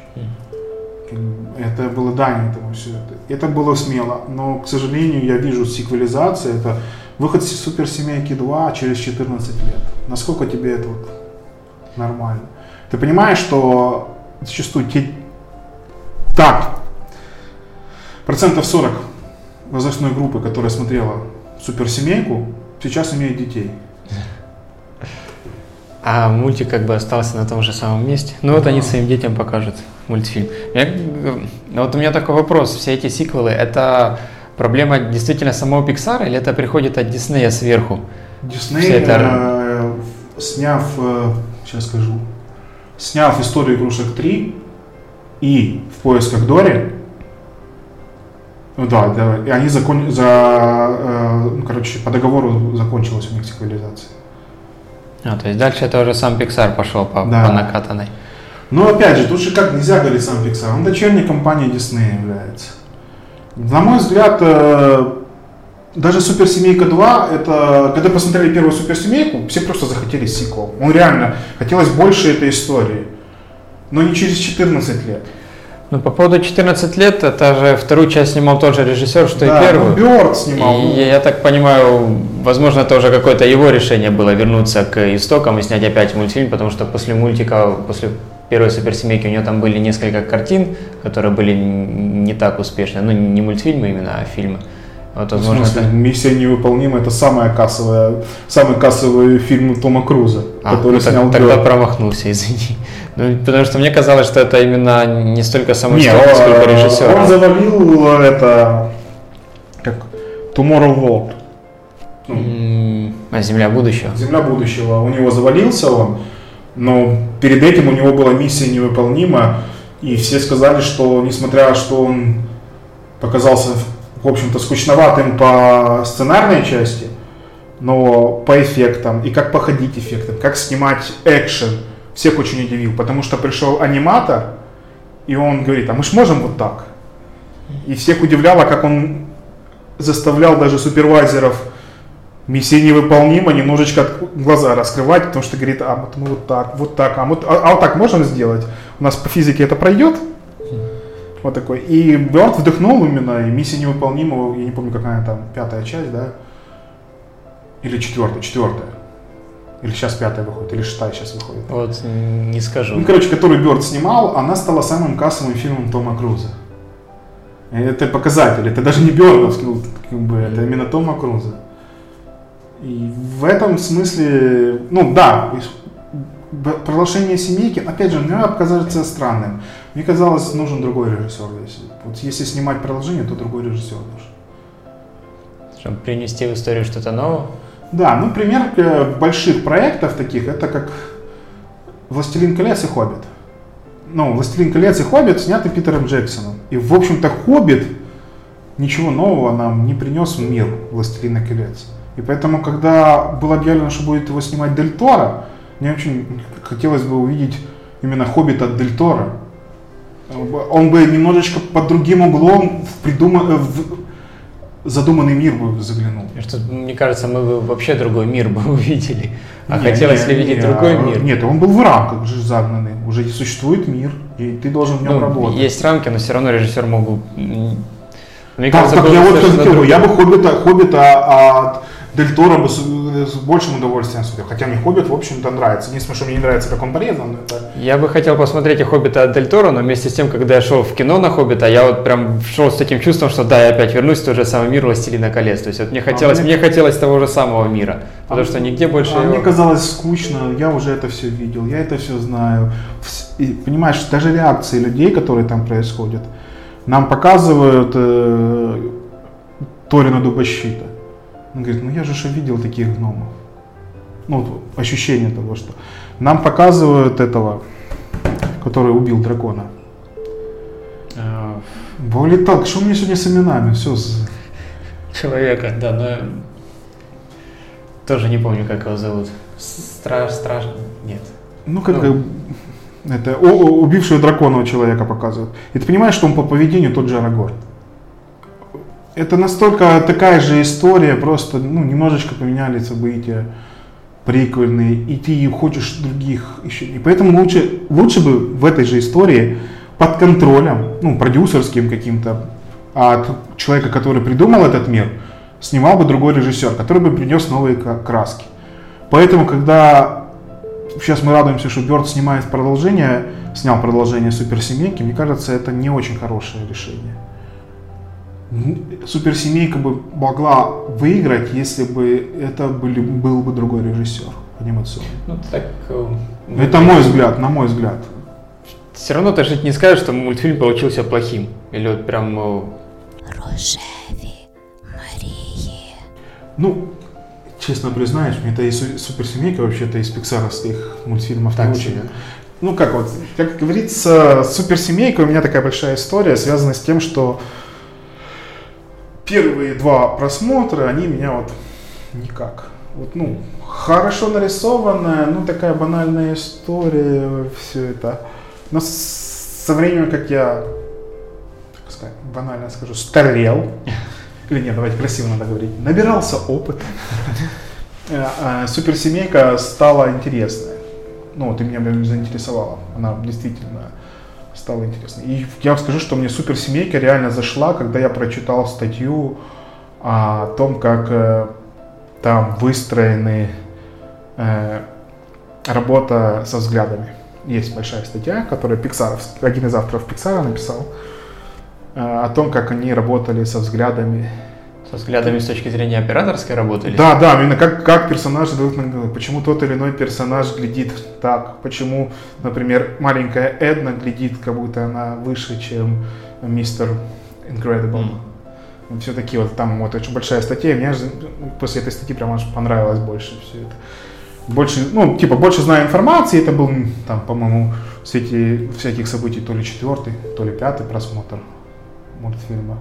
Это было дань этому все это. Это было смело, но, к сожалению, я вижу сиквелизация, это выход Суперсемейки 2 через 14 лет. Насколько тебе это вот нормально? Ты понимаешь, что зачастую те... Так, процентов 40 возрастной группы, которая смотрела суперсемейку, сейчас имеет детей. А мультик как бы остался на том же самом месте. Ну вот они своим детям покажут мультфильм. Я, вот у меня такой вопрос. Все эти сиквелы, это проблема действительно самого Pixar или это приходит от Диснея сверху? Дисней, это... э, сняв, э, сейчас скажу, сняв историю игрушек 3 и в поисках Дори, ну да, да, и они закон... за, э, ну, короче, по договору закончилась у них цивилизация. А, то есть дальше это уже сам Pixar пошел по, да. по накатанной. Но опять же, тут же как нельзя говорить сам Pixar, он дочерней компанией Disney является. На мой взгляд, э, даже Суперсемейка 2, это, когда посмотрели первую Суперсемейку, все просто захотели сиквел. Он реально, хотелось больше этой истории. Но не через 14 лет. Ну, по поводу 14 лет, это же вторую часть снимал тот же режиссер, что да, и первую. Ну, Бёрд снимал. И я, я так понимаю, возможно, это уже какое-то его решение было вернуться к истокам и снять опять мультфильм, потому что после мультика, после первой суперсемейки у него там были несколько картин, которые были не так успешны. Ну, не мультфильмы именно, а фильмы. Возможно, в смысле, это... «Миссия невыполнима» — это самая кассовая, самый кассовый фильм Тома Круза, а, который ну, снял так, Тогда промахнулся, извини. Ну, потому что мне казалось, что это именно не столько самой не, история, сколько режиссер. Он завалил это как Tomorrow World. Ну, а Земля будущего? Земля будущего. У него завалился он, но перед этим у него была миссия невыполнима, и все сказали, что несмотря что он показался, в общем-то, скучноватым по сценарной части, но по эффектам, и как походить эффектам, как снимать экшен – всех очень удивил, потому что пришел аниматор, и он говорит, а мы ж можем вот так. И всех удивляло, как он заставлял даже супервайзеров миссия невыполнима, немножечко глаза раскрывать, потому что говорит, а вот мы вот так, вот так, а, вот, а, а вот так можем сделать? У нас по физике это пройдет? Вот такой. И Бёрд вдохнул именно, и миссия невыполнима, я не помню, какая там, пятая часть, да? Или четвертая, четвертая. Или сейчас пятая выходит, или шестая сейчас выходит. Вот, не скажу. Ну, короче, который Бёрд снимал, она стала самым кассовым фильмом Тома Круза. Это показатель, это даже не Бёрдовский, ну, как бы, это именно Тома Круза. И в этом смысле, ну да, продолжение семейки, опять же, мне кажется странным. Мне казалось, нужен другой режиссер. Если, вот если снимать продолжение, то другой режиссер нужен. Чтобы принести в историю что-то новое? Да, ну пример э, больших проектов таких, это как «Властелин колец» и «Хоббит». Ну, «Властелин колец» и «Хоббит» сняты Питером Джексоном. И, в общем-то, «Хоббит» ничего нового нам не принес в мир «Властелина колец». И поэтому, когда было объявлено, что будет его снимать Дель Торо, мне очень хотелось бы увидеть именно «Хоббита» от Дель Торо. Он бы немножечко под другим углом придумал, задуманный мир бы заглянул. Что, мне кажется, мы бы вообще другой мир бы увидели. А не, хотелось не, ли видеть не, другой мир? Нет, он был в рамках же загнанный. Уже существует мир, и ты должен в нем ну, работать. Есть рамки, но все равно режиссер мог бы... Мне так, кажется, так я вот хотел, я бы Хоббита, Хоббита от Дель Торо бы с, с большим удовольствием смотрел. Хотя мне Хоббит, в общем-то, нравится. Единственное, что мне не нравится, как он порезан. Это... Я бы хотел посмотреть и Хоббита от Дель Торо, но вместе с тем, когда я шел в кино на Хоббита, я вот прям шел с таким чувством, что да, я опять вернусь в тот же самый мир Властелина колец. То есть вот мне а хотелось, а мне... мне хотелось того же самого мира. Потому а что нигде больше... А его... мне казалось скучно, я уже это все видел, я это все знаю. И, понимаешь, даже реакции людей, которые там происходят, нам показывают э, Торина Дубощита он говорит, ну я же видел таких гномов. Ну, ощущение того, что нам показывают этого, который убил дракона. А, Более так, что у меня сегодня с именами? Все. Человека, да, но тоже не помню, как его зовут. Страж, страж, нет. Ну, как Ну. это убившего дракона человека показывают. И ты понимаешь, что он по поведению тот же Арагорн. Это настолько такая же история, просто ну, немножечко поменяли события прикольные, и ты хочешь других еще. И поэтому лучше, лучше бы в этой же истории под контролем, ну, продюсерским каким-то, от человека, который придумал этот мир, снимал бы другой режиссер, который бы принес новые краски. Поэтому, когда сейчас мы радуемся, что Бёрд снимает продолжение, снял продолжение Суперсемейки, мне кажется, это не очень хорошее решение М, Суперсемейка бы могла выиграть, если бы это были, был бы другой режиссер анимационный. Ну, так... э, Это мой взгляд, на мой взгляд. Все равно ты же не скажешь, что мультфильм получился плохим. Или вот прям... э, Рожеві Марії. Ну, честно признаюсь, мне это и Су- Суперсемейка вообще-то из пиксаровских мультфильмов Так не очень. себе. Ну как вот, как говорится, суперсемейка у меня такая большая история, связанная с тем, что первые два просмотра, они меня вот никак. Вот, ну, хорошо нарисованная, ну такая банальная история, все это. Но со временем, как я, как сказать, банально скажу, старел, или нет, давайте красиво надо говорить, набирался опыт, э, э, суперсемейка стала интересной ну, вот и меня прям заинтересовала. Она действительно стала интересной. И я вам скажу, что мне суперсемейка реально зашла, когда я прочитал статью о том, как э, там выстроены э, работа со взглядами. Есть большая статья, которую Pixar, один из авторов Pixar написал, э, о том, как они работали со взглядами взглядами с точки зрения операторской работы? или- да, да, именно как, как голову. Почему тот или иной персонаж глядит так. Почему, например, маленькая Эдна глядит, как будто она выше, чем мистер Incredible. М. Все-таки вот там вот очень большая статья, и мне же после этой статьи прям аж понравилось больше все это. Больше, ну, типа, больше знаю информации, это был, там, по-моему, в свете всяких событий то ли четвертый, то ли пятый просмотр мультфильма.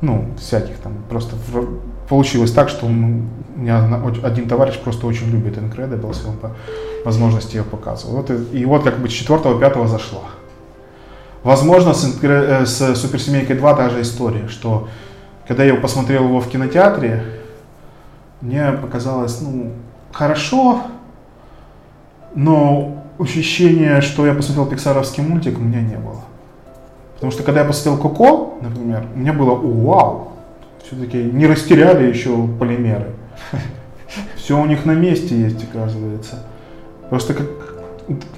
Ну, всяких там. Просто в- получилось так, что м, у меня один товарищ просто очень любит Incredibles, и он по возможности ее показывал. Вот и, и вот как бы с четвертого, пятого зашла. Возможно, с, э, с Суперсемейкой 2 та же история, что когда я посмотрел его в кинотеатре, мне показалось, ну, хорошо, но ощущение, что я посмотрел пиксаровский мультик, у меня не было. Потому что когда я посмотрел Коко, например, у меня было «О, вау, все-таки не растеряли еще полимеры. Все у них на месте есть, оказывается. Просто как,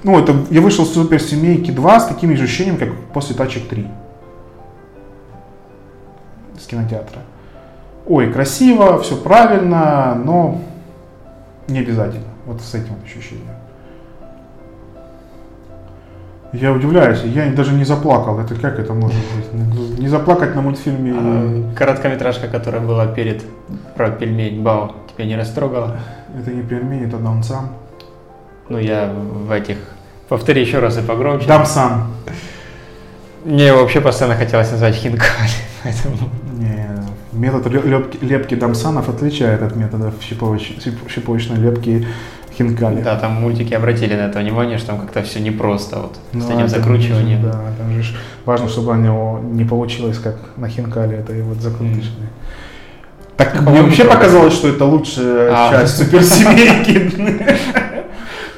ну, это, я вышел с Супер Семейки 2 с таким же ощущением, как после Тачек 3. С кинотеатра. Ой, красиво, все правильно, но не обязательно. Вот с этим ощущением. Я удивляюсь, я даже не заплакал. Это как это может быть? Не заплакать на мультфильме. А, Короткометражка, которая была перед про пельмень Бао, тебя не растрогала? Это не пельмень, это дамсан. Ну, я в этих... Повтори еще раз и погромче. Дамсан. Мне вообще постоянно хотелось назвать хинкали, поэтому... Не, метод лепки, лепки дамсанов отличает от методов щиповоч- щип- щиповочной лепки хинкали. Да, там мультики обратили на это внимание, что там как-то все непросто вот Ну, с этим это закручиванием. же, Да, там же важно, чтобы у него не получилось, как на хинкале, это вот закрученные. Так мне вообще трогательно. показалось, что это лучшая А. часть суперсемейки.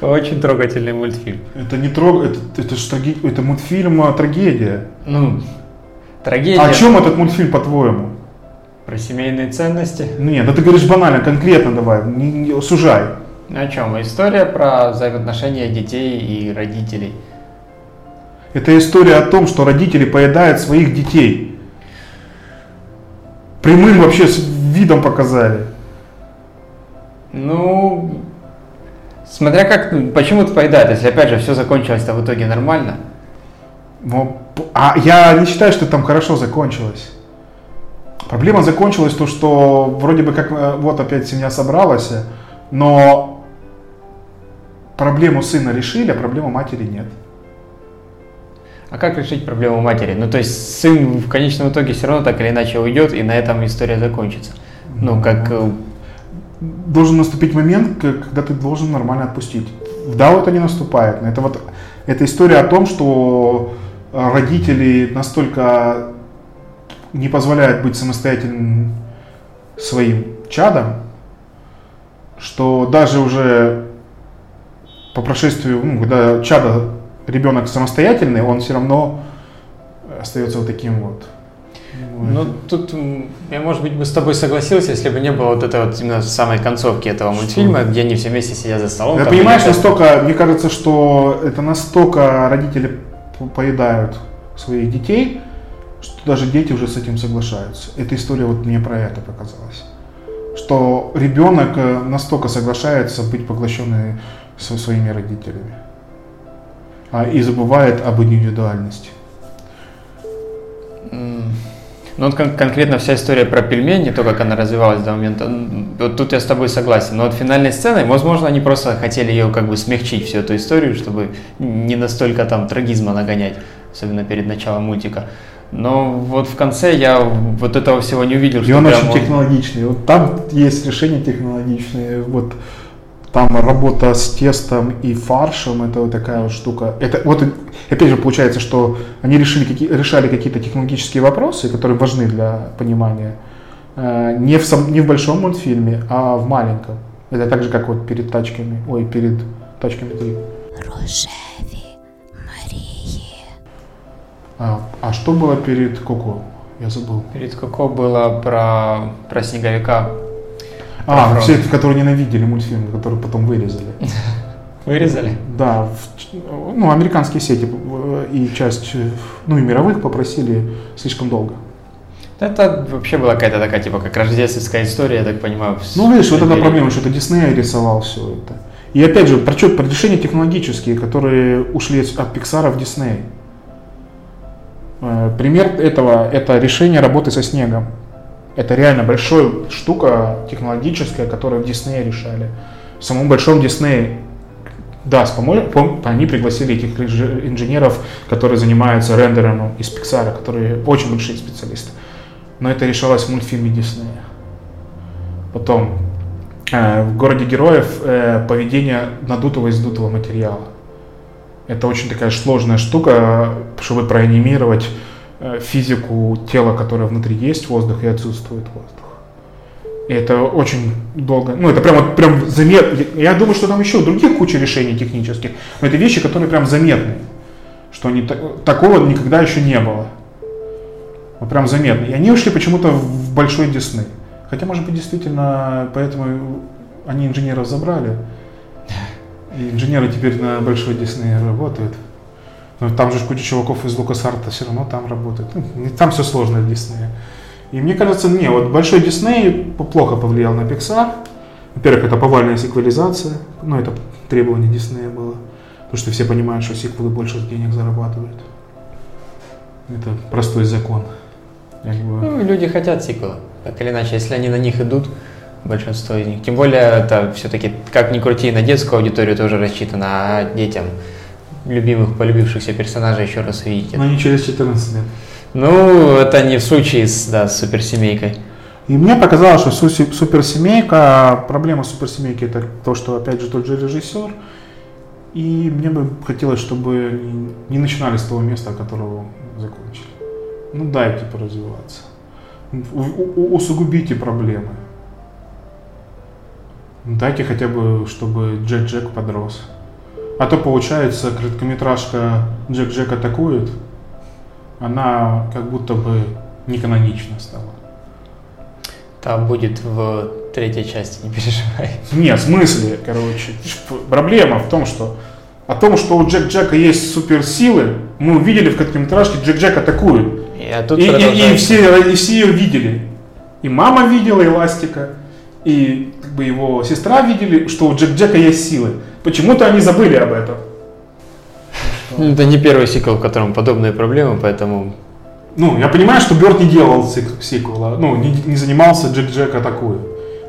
Очень трогательный мультфильм. Это не трог, это, это, траги- это мультфильм а, трагедия. Ну, трагедия О чем этот мультфильм, по-твоему? про семейные ценности. Нет, да ты говоришь банально, конкретно давай, не, не- сужай. О чем? История про взаимоотношения детей и родителей. Это история о том, что родители поедают своих детей. Прямым вообще видом показали. Ну, смотря как, ну, почему это поедает, если опять же все закончилось-то в итоге нормально. Но, п- а я не считаю, что там хорошо закончилось. Проблема закончилась то, что вроде бы как э, вот опять семья собралась, э, но проблему сына решили, а проблему матери нет. А как решить проблему матери? Ну, то есть сын в конечном итоге все равно так или иначе уйдет, и на этом история закончится. Ну, как... э, Должен наступить момент, когда ты должен нормально отпустить. Да, вот это не наступает. но Это вот это история о том, что э, родители настолько не позволяют быть самостоятельным своим чадом, что даже уже по прошествию, ну, когда чадо, ребенок самостоятельный, он все равно остается вот таким вот. Ну, тут я, может быть, бы с тобой согласился, если бы не было вот этой вот именно самой концовки этого мультфильма, где они все вместе сидят за столом. Я понимаешь, едят. настолько, мне кажется, что это настолько родители поедают своих детей, что даже дети уже с этим соглашаются. Эта история вот мне про это показалась. Что ребенок э, настолько соглашается быть поглощенный со своими родителями. А, и забывает об индивидуальности. Ну, вот кон- конкретно вся история про пельмени, то, как она развивалась до момента, вот тут я с тобой согласен. Но вот финальной сценой, возможно, они просто хотели ее как бы смягчить, всю эту историю, чтобы не настолько там трагизма нагонять, особенно перед началом мультика. Но вот в конце я вот этого всего не увидел. И он очень технологичный. Вот там есть решения технологичные. Вот там работа с тестом и фаршем, это вот такая вот штука. Это вот опять же получается, что они решили какие, решали какие-то технологические вопросы, которые важны для понимания. э, Не в, сам- не в большом мультфильме, а в маленьком. Это так же, как вот перед тачками, ой, перед тачками 3. Рожеві Марії. А, а что было перед Коко? Я забыл. Перед Коко было про, про снеговика. А, все, которые ненавидели мультфильм, который потом вырезали. Вырезали? Да, в ну, американские сети э, и часть, э, ну и мировых попросили слишком долго. Это вообще была какая-то такая, типа, как рождественская история, я так понимаю. Ну, видишь, вот эта проблема, что это Дисней рисовал все это. И опять же, про, чё- про решения технологические, которые ушли от Pixar в Disney. Э, Пример этого – это решение работы со снегом. Это реально большая штука технологическая, которую в Диснее решали. В самом большом Диснее, да, с помо- пом- они пригласили этих инж- инженеров, которые занимаются рендером из Pixar, которые очень большие специалисты. Но это решалось в мультфильме Диснея. Потом э, в городе героев э, поведение надутого и сдутого материала. Это очень такая сложная штука, чтобы проанимировать физику тела, которое внутри есть воздух и отсутствует воздух. И это очень долго, ну это прям, вот прям заметно. Я думаю, что там еще других куча решений технических, но это вещи, которые прям заметны, что они, та- такого никогда еще не было. Вот прям заметно. И они ушли почему-то в большой Дисней. Хотя, может быть, действительно, поэтому они инженеров забрали. И инженеры теперь на большой Дисней работают. Но там же куча чуваков из Лукасарта все равно там работают. Ну, Там все сложно в Диснее. И мне кажется, не, вот большой Дисней плохо повлиял на Pixar. Во-первых, это повальная сиквелизация. Ну, это требование Диснея было. Потому что все понимают, что сиквелы больше денег зарабатывают. Это простой закон. Ну, люди хотят сиквела. Так или иначе, если они на них идут, большинство из них. Тем более, это все-таки, как ни крути, на детскую аудиторию тоже рассчитано, а детям любимых, полюбившихся персонажей еще раз увидеть. Но не через 14 лет. Ну, это не в случае с, да, с суперсемейкой. И мне показалось, что су- суперсемейка, проблема суперсемейки это то, что опять же тот же режиссер. И мне бы хотелось, чтобы они не начинали с того места, которого закончили. Ну дайте поразвиваться. У- у- усугубите проблемы. Дайте хотя бы, чтобы Джек Джек подрос. А то получается, короткометражка Джек Джек атакует, она как будто бы не канонична стала. Там будет в третьей части, не переживай. Нет, в смысле, короче. Проблема в том, что о том, что у Джек Джека есть суперсилы, мы увидели в короткометражке Джек Джек атакует. И, а И, и- и все, и все ее видели. И мама видела Эластика, и как бы его сестра видели, что у Джек Джека есть силы. Почему-то они забыли об этом. Ну, Это не первый сиквел, в котором подобные проблемы, поэтому Ну, я понимаю, что Бёрд не делал сик- сиквела, ну, не, не занимался Джек Джек атакует.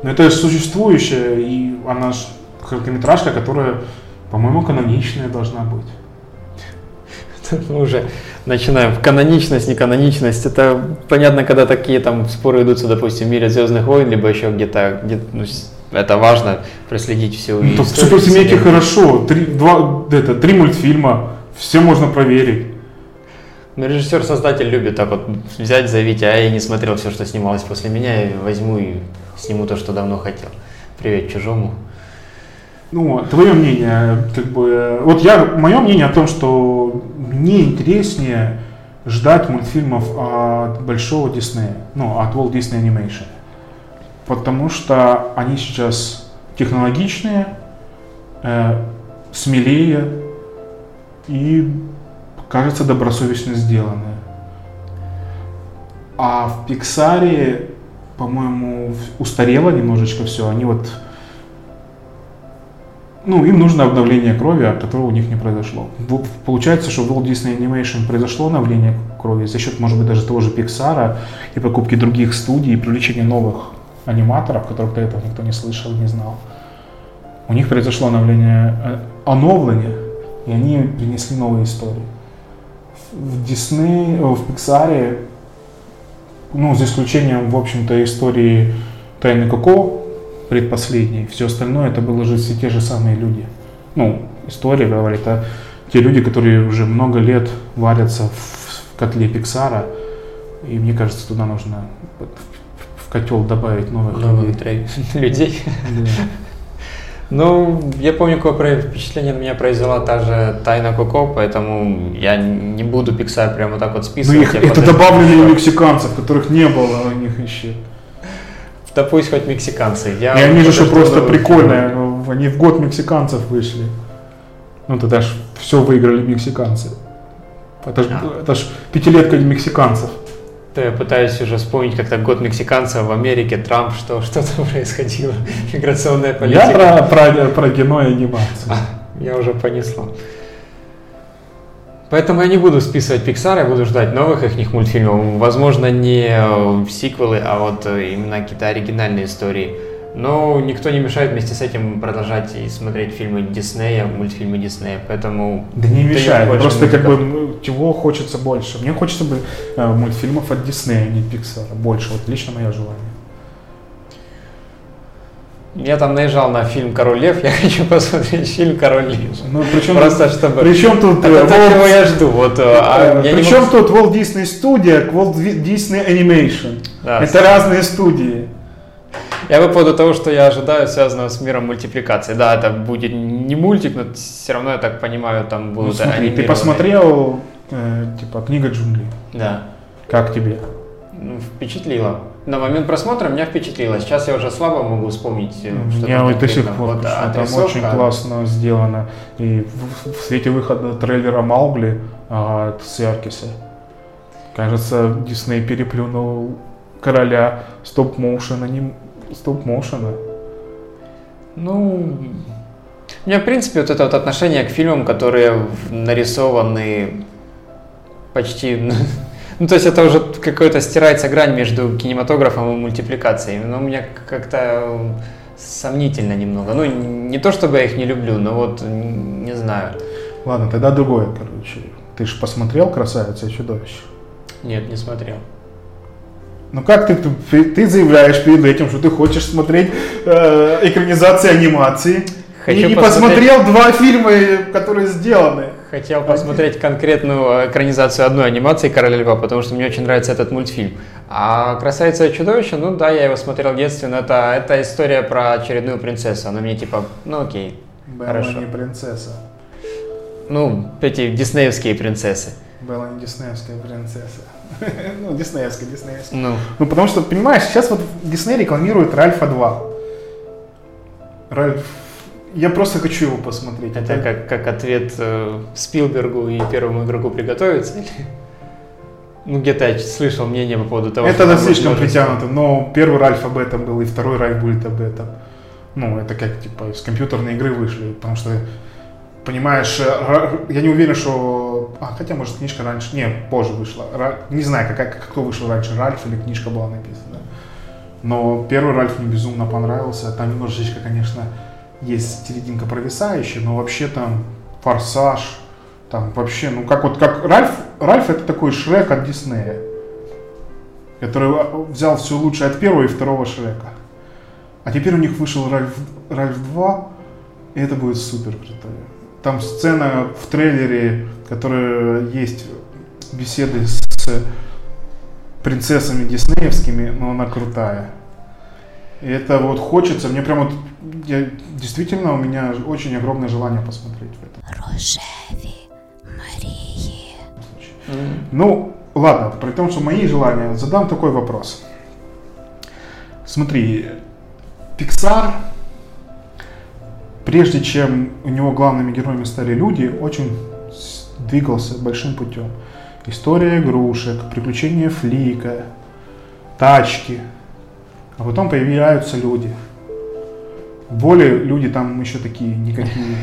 Но это существующая, и она же короткометражка, которая, по-моему, каноничная должна быть. Мы уже начинаем. Каноничность, неканоничность. Это понятно, когда такие там споры идутся, допустим, в мире Звездных войн, либо еще где-то, где ну, это важно проследить всю Ну, так в суперсемейке хорошо. Три, два, это, три мультфильма, все можно проверить. Ну, режиссер-создатель любит так вот взять, заявить, а я не смотрел все, что снималось после меня, и возьму и сниму то, что давно хотел. Привет чужому. Ну, твое мнение, как бы, вот я, мое мнение о том, что мне интереснее ждать мультфильмов от большого Диснея, ну, от Walt Disney Animation. Потому что они сейчас технологичные, э, смелее и, кажется, добросовестно сделанные. А в Пиксаре, по-моему, устарело немножечко все. Они вот ну, им нужно обновление крови, которого у них не произошло. Получается, что в Walt Disney Animation произошло обновление крови за счет, может быть, даже того же Pixar и покупки других студий, и привлечения новых аниматоров, которых до этого никто не слышал, не знал. У них произошло обновление, э, оновление, и они принесли новые истории. В Disney, э, в Pixar, ну, за исключением, в общем-то, истории Тайны Коко, предпоследней. Все остальное это было же все те же самые люди. Ну, история говорит о те люди, которые уже много лет варятся в, в котле Пиксара. И мне кажется, туда нужно в котел добавить новых Новых людей. Ну, я помню, какое впечатление на меня произвела та же Тайна Коко, поэтому я не буду Pixar прямо так вот списывать. Ну, их, это добавленные мексиканцев, которых не было у них еще. Да пусть хоть мексиканцы. Я, я вижу, что просто прикольные. Ну, они в год мексиканцев вышли. Ну тогда ж все выиграли мексиканцы. Это ж, а. это ж пятилетка мексиканцев. Да, я пытаюсь уже вспомнить, как-то год мексиканцев в Америке, Трамп, что, что там происходило, миграционная политика. Я про, про, про кино и анимацию. А, я уже понесло. Поэтому я не буду списывать Pixar, я буду ждать новых их мультфильмов. Возможно, не э, сиквелы, а вот э, именно какие-то оригинальные истории. Но никто не мешает вместе с этим продолжать и смотреть фильмы Диснея, мультфильмы Диснея, поэтому... Да не мешает, просто как бы чего хочется больше. Мне хочется бы э, мультфильмов от Диснея, а не Pixar, больше, вот лично мое желание. Я там наезжал на фильм «Король лев», я хочу посмотреть фильм «Король лев». Ну, причем Просто чтобы... Причем тут... Это Walt... то, чего я жду. Вот, а, я причем могу... тут Walt Disney Studio, Walt Disney Animation. Да, Это разные студии. Я по поводу того, что я ожидаю, связанного с миром мультипликации. Да, это будет не мультик, но все равно, я так понимаю, там будут ну, смотри, Ты посмотрел, э, типа, «Книга джунглей»? Да. Как тебе? Ну, впечатлило на момент просмотра меня впечатлило. Сейчас я уже слабо могу вспомнить, э, что Я вот до сих пор, вот, там очень классно сделано. И в, в свете выхода трейлера Маугли а, от Сиаркиса, кажется, Дисней переплюнул короля стоп-моушена, не стоп-моушена. Ну, у меня, в принципе, вот это вот отношение к фильмам, которые нарисованы почти ну, то есть это уже какой-то стирается грань между кинематографом и мультипликацией. Но у меня как-то сомнительно немного. Ну, не то чтобы я их не люблю, но вот не знаю. Ладно, тогда другое, короче. Ты же посмотрел «Красавица и чудовище»? Нет, не смотрел. Ну как ты, ты, ты заявляешь перед этим, что ты хочешь смотреть э, экранизации анимации? Хочу и не посмотреть... посмотрел два фильма, которые сделаны. Хотел посмотреть конкретную экранизацию одной анимации «Короля льва», потому что мне очень нравится этот мультфильм. А «Красавица и чудовище», ну да, я его смотрел в детстве, но это, это история про очередную принцессу. Она мне типа, ну окей, Белла хорошо. не принцесса. Ну, эти диснеевские принцессы. Белла не диснеевская принцесса. ну, диснеевская, диснеевская. Ну. ну, потому что, понимаешь, сейчас вот Дисней рекламирует Ральфа 2. Ральф я просто хочу его посмотреть. Это да? как, как ответ э, Спилбергу и первому игроку приготовиться? Или? Ну, где-то я слышал мнение по поводу того, это что... Это слишком притянуто, но первый Ральф об этом был, и второй Ральф будет об этом. Ну, это как, типа, из компьютерной игры вышли, потому что, понимаешь, э, я не уверен, что... А, хотя, может, книжка раньше... Не, позже вышла. Не знаю, как, как, кто вышел раньше, Ральф или книжка была написана. Но первый Ральф мне безумно понравился. Там немножечко, конечно, есть серединка провисающая, но вообще там форсаж, Там вообще, ну как вот, как Ральф, Ральф это такой Шрек от Диснея, который взял все лучшее от первого и второго Шрека. А теперь у них вышел Ральф, Ральф 2, и это будет супер круто. Там сцена в трейлере, которая есть беседы с принцессами диснеевскими, но она крутая. И это вот хочется, мне прям вот, я, действительно, у меня очень огромное желание посмотреть в это. Рожеви Марии. Ну, ладно, при том, что мои желания, задам такой вопрос. Смотри, Pixar, прежде чем у него главными героями стали люди, очень двигался большим путем. История игрушек, приключения Флика, тачки. А потом появляются люди. Более люди там еще такие никакие.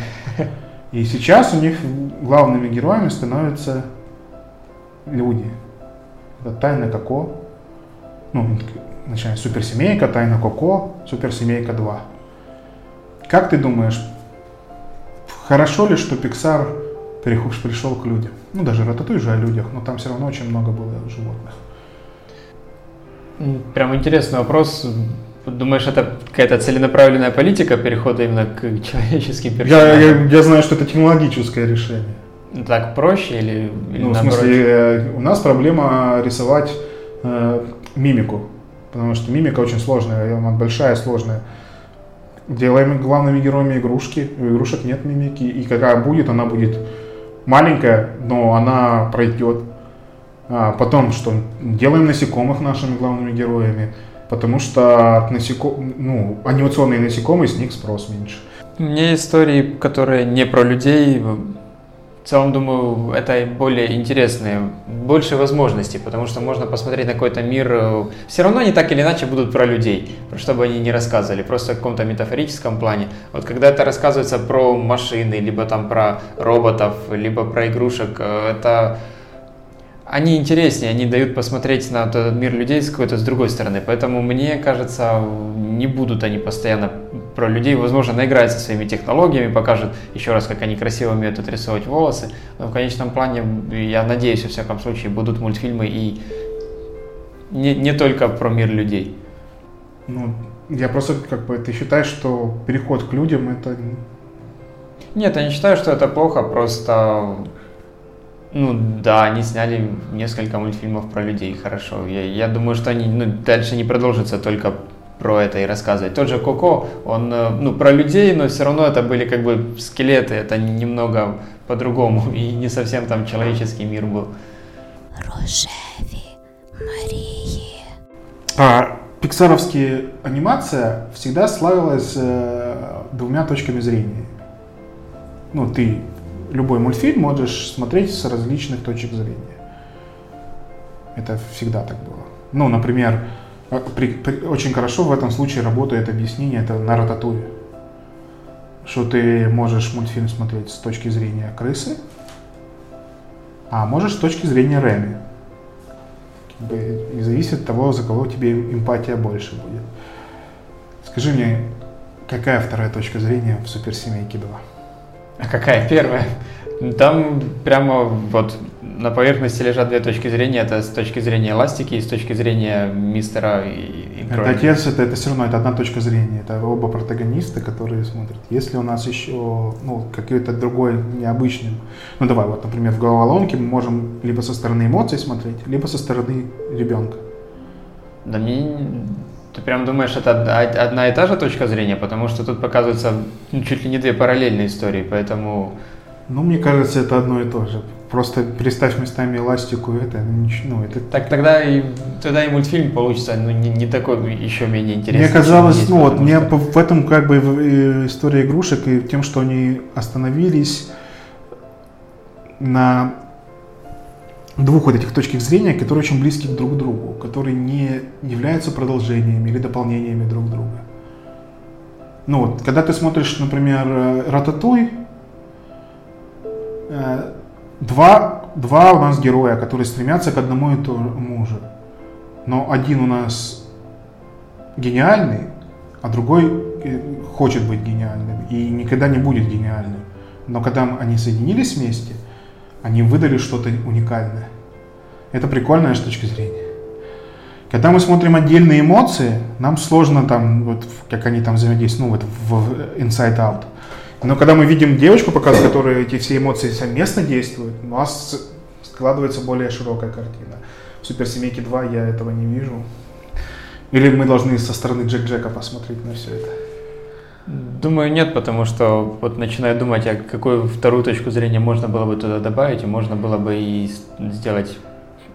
И сейчас у них главными героями становятся люди. Это Тайна Коко, ну, начиная Суперсемейка, Тайна Коко, Суперсемейка 2. Как ты думаешь, хорошо ли, что Pixar пришел к людям? Ну, даже Рататуй же о людях, но там все равно очень много было животных. Прям интересный вопрос. Думаешь, это какая-то целенаправленная политика перехода именно к человеческим персонажам? Я, я, я знаю, что это технологическое решение. Так проще или, или Ну, наоборот? в смысле, э, у нас проблема рисовать э, мимику, потому что мимика очень сложная, она большая, сложная. Делаем главными героями игрушки, у игрушек нет мимики, и какая будет, она будет маленькая, но она пройдет. А потом, что делаем насекомых нашими главными героями, потому что насеком... ну, анимационные насекомые, с них спрос меньше. Мне истории, которые не про людей, в целом, думаю, это более интересные, больше возможностей, потому что можно посмотреть на какой-то мир. Э, Все равно они так или иначе будут про людей, про что бы они ни рассказывали, просто в каком-то метафорическом плане. Вот когда это рассказывается про машины, либо там про роботов, либо про игрушек, э, это они интереснее, они дают посмотреть на этот мир людей с какой-то с другой стороны. Поэтому мне кажется, не будут они постоянно про людей. Возможно, наиграется своими технологиями, покажет еще раз, как они красиво умеют отрисовывать волосы. Но в конечном плане, я надеюсь, во всяком случае, будут мультфильмы и не, не только про мир людей. Ну, я просто как бы, ты считаешь, что переход к людям это... Нет, я не считаю, что это плохо, просто ну да, они сняли несколько мультфильмов про людей, хорошо. Я, я думаю, что они ну, дальше не продолжатся только про это и рассказывать. Тот же Коко, он э, ну, про людей, но все равно это были как бы скелеты, это немного по-другому, и не совсем там человеческий мир был. Рожеви Марии. А пиксаровские анимация всегда славилась э, двумя точками зрения. Ну, ты любой мультфильм можешь смотреть с различных точек зрения. Это всегда так было. Ну, например, э, при, при, очень хорошо в этом случае работает объяснение, это на рататуе. Что ты можешь мультфильм смотреть с точки зрения крысы, а можешь с точки зрения Реми. И зависит от того, за кого тебе эмпатия больше будет. Скажи мне, какая вторая точка зрения в Суперсемейке 2? А какая первая? Там прямо вот на поверхности лежат две точки зрения. Это с точки зрения эластики и с точки зрения мистера и, и Это отец, это, это все равно это одна точка зрения. Это оба протагониста, которые смотрят. Если у нас еще ну, какой-то другой необычный, ну давай, вот, например, в головоломке мы можем либо со стороны эмоций смотреть, либо со стороны ребенка. Да мне ты прям думаешь, это одна и та же точка зрения, потому что тут показываются ну, чуть ли не две параллельные истории, поэтому... Ну, мне кажется, это одно и то же. Просто переставь местами эластику, это, ну, это... Так тогда и, тогда и мультфильм получится, ну, не, не такой еще менее интересный. Мне казалось, ну, вот, мне что... в этом как бы история игрушек и тем, что они остановились на двух вот этих точек зрения, которые очень близки друг к другу, которые не являются продолжениями или дополнениями друг друга. Ну вот, когда ты смотришь, например, э, Рататуй, э, два, два у нас героя, которые стремятся к одному и тому же. Но один у нас гениальный, а другой э, хочет быть гениальным и никогда не будет гениальным. Но когда они соединились вместе – Они выдали что-то уникальное. Это прикольная с точки зрения. Когда мы смотрим отдельные эмоции, нам сложно там, вот, как они там взаимодействуют, ну, вот в Inside Out. Но когда мы видим девочку, показывает, которая эти все эмоции совместно действуют, у нас складывается более широкая картина. В Суперсемейке 2 я этого не вижу. Или мы должны со стороны Джек Джека посмотреть на все это? Думаю, нет, потому что вот начинаю думать, а какую вторую точку зрения можно было бы туда добавить, и можно было бы и сделать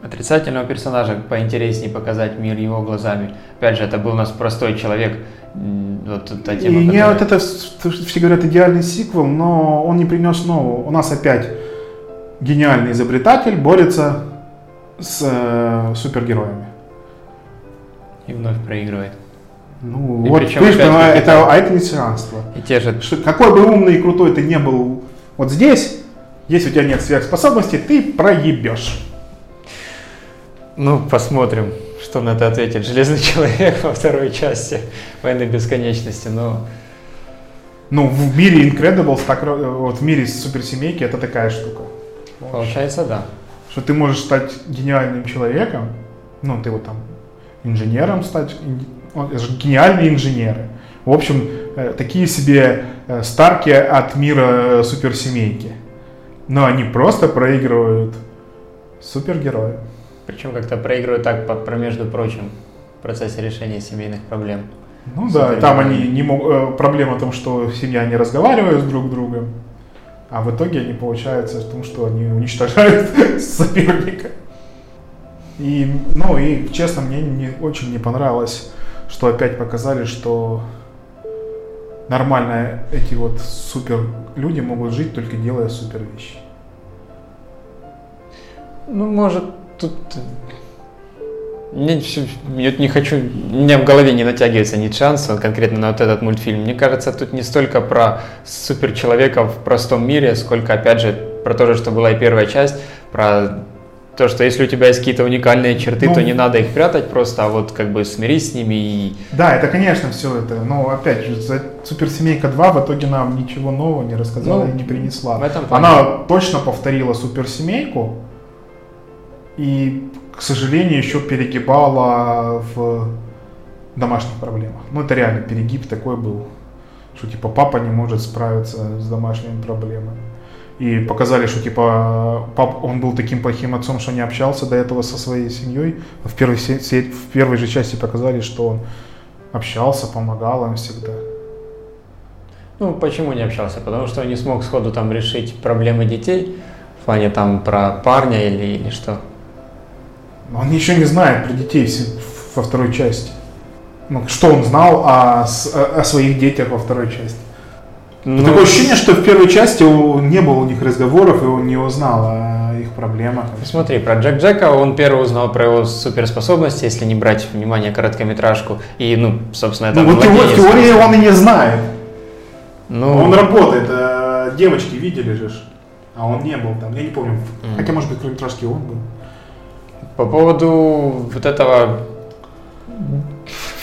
отрицательного персонажа поинтереснее показать мир его глазами. Опять же, это был у нас простой человек. Вот та тема, и которая... вот это, все говорят, идеальный сиквел, но он не принес нового. У нас опять гениальный изобретатель борется с э, супергероями. И вновь проигрывает. Ну, и вот, видишь, это, это, а это не тиранство. И те же... Какой бы умный и крутой ты не был вот здесь, если у тебя нет сверхспособностей, ты проебешь. Ну, посмотрим, что на это ответит Железный человек во второй части Войны Бесконечности, но... Ну, в мире Incredibles, так, вот в мире суперсемейки это такая штука. Получается, да. Что ты можешь стать гениальным человеком, ну, ты вот там инженером стать, это же гениальные инженеры. В общем, э, такие себе э, старки от мира э, суперсемейки. Но они просто проигрывают супергероям. Причем как-то проигрывают так, про между прочим, в процессе решения семейных проблем. Ну да, там они не могут... Проблема в том, что семья не разговаривает с друг другом, а в итоге они получается в том, что они уничтожают соперника. И, ну и, честно, мне не, очень не понравилось, что опять показали, что нормально эти вот супер люди могут жить, только делая супер вещи. Ну, может, тут мне я не хочу, у меня в голове не натягивается ни шанса конкретно на вот этот мультфильм. Мне кажется, тут не столько про суперчеловека в простом мире, сколько, опять же, про то же, что была и первая часть, про то, что если у тебя есть какие-то уникальные черты, ну, то не надо их прятать просто, а вот как бы смирись с ними и... Да, это, конечно, все это, но опять же, Суперсемейка 2 в итоге нам ничего нового не рассказала ну, и не принесла. В этом Она точно повторила Суперсемейку, и, к сожалению, еще перегибала в домашних проблемах. Ну, это реально перегиб такой был, что типа папа не может справиться с домашними проблемами. И показали, что типа пап, он был таким плохим отцом, что не общался до этого со своей семьей. В первой, в первой же части показали, что он общался, помогал им всегда. Ну, почему не общался? Потому что он не смог сходу там решить проблемы детей, в плане там про парня или, или что? Он ничего не знает про детей во второй части. Ну, что он знал о, о своих детях во второй части? Ну, Такое ощущение, что в первой части не было у них разговоров, и он не узнал о их проблемах. Смотри, про Джек Джека он первый узнал про его суперспособности, если не брать внимание короткометражку. И, ну, собственно, это... Ну, вот его, в теории он и не знает. Ну... Он работает, а девочки видели же, а он не был там. Я не помню. Mm. Хотя, может быть, короткометражки он был. По поводу вот этого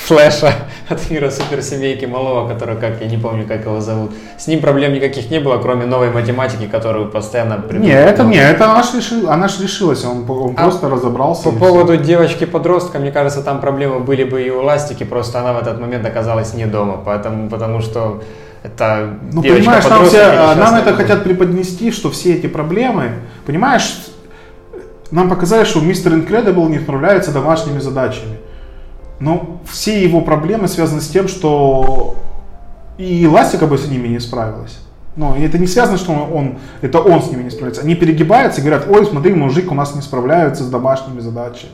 Флэша от мира суперсемейки малого, который, как я не помню, как его зовут. С ним проблем никаких не было, кроме новой математики, которую постоянно Не, это не, это она же решила, она ж решилась, он, он а просто разобрался. По поводу девочки-подростка, мне кажется, там проблемы были бы и у Ластики, просто она в этот момент оказалась не дома, поэтому, потому что это ну, понимаешь, нам, все, нам это хотят преподнести, что все эти проблемы, понимаешь, нам показали, что мистер Incredible не справляется домашними задачами. Но все его проблемы связаны с тем, что и Ластика бы с ними не справилась. Но это не связано, что он, это он с ними не справляется. Они перегибаются и говорят, ой, смотри, мужик у нас не справляется с домашними задачами.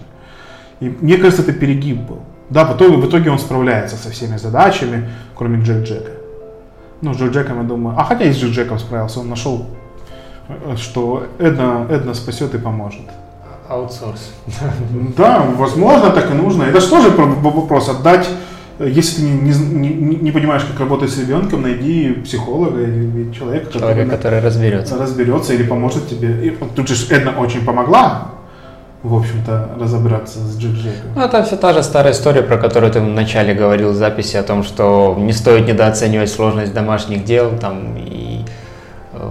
И мне кажется, это перегиб был. Да, итоге, в итоге он справляется со всеми задачами, кроме Джек Джека. Ну, с Джек Джеком, я думаю, а хотя и с Джек Джеком справился, он нашел, что Эдна, Эдна спасет и поможет аутсорс. Да, возможно, так и нужно. Это же тоже вопрос отдать если ты не, не, не понимаешь, как работать с ребенком, найди психолога или человека, Человека, который, который разберется. Разберется или поможет тебе. И тут же Эдна очень помогла, в общем-то, разобраться с Джек Джеком. Ну, это все та же старая история, про которую ты вначале говорил в записи, о том, что не стоит недооценивать сложность домашних дел, там, и э,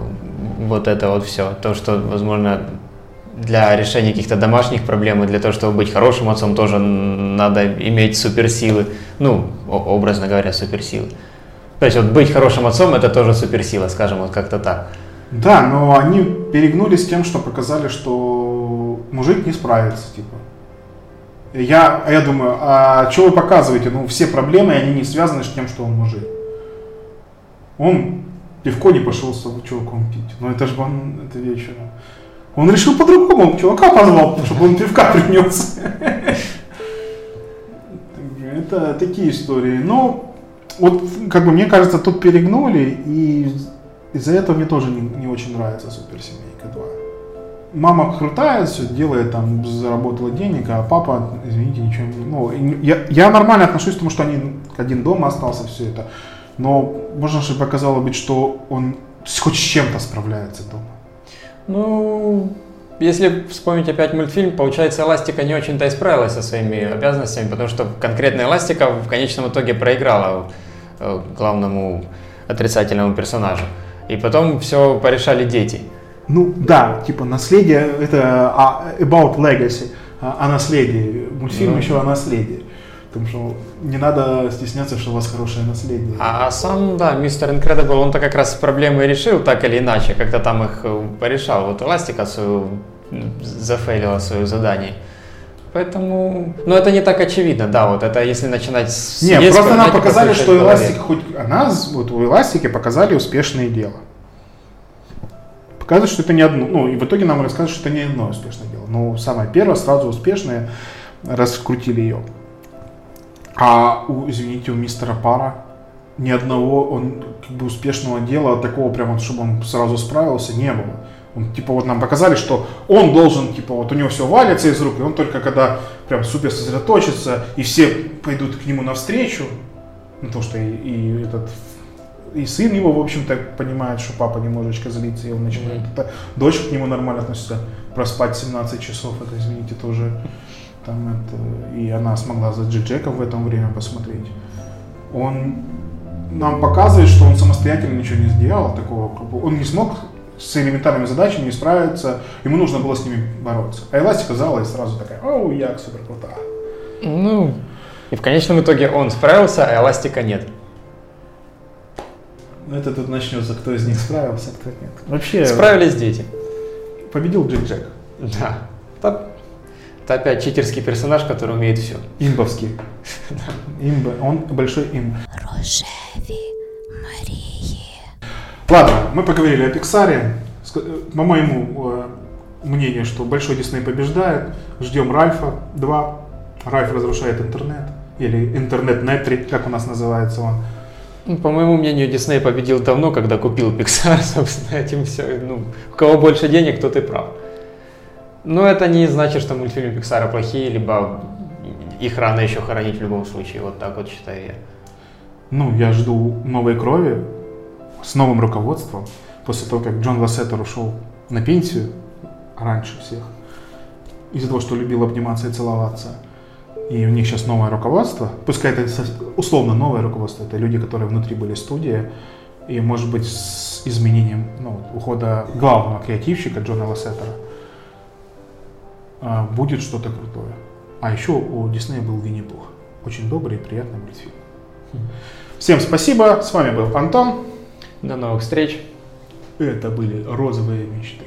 вот это вот все. То, что, возможно, для решения каких-то домашних проблем и для того, чтобы быть хорошим отцом, тоже надо иметь суперсилы. Ну, образно говоря, суперсилы. То есть вот быть хорошим отцом это тоже суперсила, скажем, вот как-то так. Да, но они перегнулись тем, что показали, что мужик не справится, типа. Я, я думаю, а что вы показываете? Ну, все проблемы, они не связаны с тем, что он мужик. Он пивко не пошел с чуваком пить. Но это же он, это вечером. Он решил по-другому, он чувака позвал, чтобы он пивка принес. Это такие истории. Но вот, как бы, мне кажется, тут перегнули, и из-за этого мне тоже не, не очень нравится суперсемейка 2 мама крутая, все делает, там, заработала денег, а папа, извините, ничего не... Ну, я, я нормально отношусь к тому, что они один дома остался, все это. Но можно же показало быть, что он хоть с чем-то справляется дома. Ну, если вспомнить опять мультфильм, получается, Эластика не очень-то и справилась со своими обязанностями, потому что конкретная Эластика в конечном итоге проиграла э, главному отрицательному персонажу. И потом все порешали дети. Ну да, типа наследие это а, about legacy, а, о наследии. Мультфильм ну. еще о наследии. Потому что не надо стесняться, что у вас хорошее наследие. А, сам, да, мистер Incredible, он-то как раз проблемы решил так или иначе, как-то там их э, порешал. Вот Эластика свою зафейлила свое задание. Поэтому, ну это не так очевидно, да, вот это если начинать с... Нет, просто нам показали, что Эластик хоть, она, вот у Эластики показали успешное дело показывает, что это не одно, ну и в итоге нам рассказывают, что это не одно успешное дело. Но самое первое, сразу успешное, раскрутили ее. А у, извините, у мистера Пара ни одного он как бы успешного дела, такого прямо, чтобы он сразу справился, не было. Он, типа, вот нам показали, что он должен, типа, вот у него все валится из рук, и он только когда прям супер сосредоточится, и все пойдут к нему навстречу, ну, то, что и, и этот и сын его, в общем-то, понимает, что папа немножечко злится, и он начинает. Mm-hmm. Это, дочь к нему нормально относится. Проспать 17 часов, это, извините, тоже там это... И она смогла за Джи в этом время посмотреть. Он нам показывает, что он самостоятельно ничего не сделал такого. Он не смог с элементарными задачами не справиться, ему нужно было с ними бороться. А Эластика зала и сразу такая, оу, я супер крута. Ну, и в конечном итоге он справился, а Эластика нет. Ну, это тут начнется, кто из них справился, кто нет. Вообще... Справились дети. Победил Джек Джек. Да. Это, это опять читерский персонаж, который умеет все. Имбовский. Имба. Он большой имб. Рожеви Марии. Ладно, мы поговорили о Пиксаре. По моему э, мнению, что Большой Дисней побеждает. Ждем Ральфа 2. Ральф разрушает интернет. Или интернет-нетри, как у нас называется он. Ну, по моему мнению, Дисней победил давно, когда купил Pixar, собственно, этим все. Ну, у кого больше денег, тот и прав. Но это не значит, что мультфильмы Pixar плохие, либо их рано еще хоронить в любом случае. Вот так вот считаю я. Ну, я жду новой крови с новым руководством. После того, как Джон Лассетер ушел на пенсию раньше всех, из-за того, что любил обниматься и целоваться – и у них сейчас новое руководство, пускай это условно новое руководство, это люди, которые внутри были студии, и может быть с изменением ну, ухода главного креативщика Джона Лассетера будет что-то крутое. А еще у Диснея был Винни-Пух. Очень добрый и приятный мультфильм. Всем спасибо, с вами был Антон. До новых встреч. Это были розовые мечты.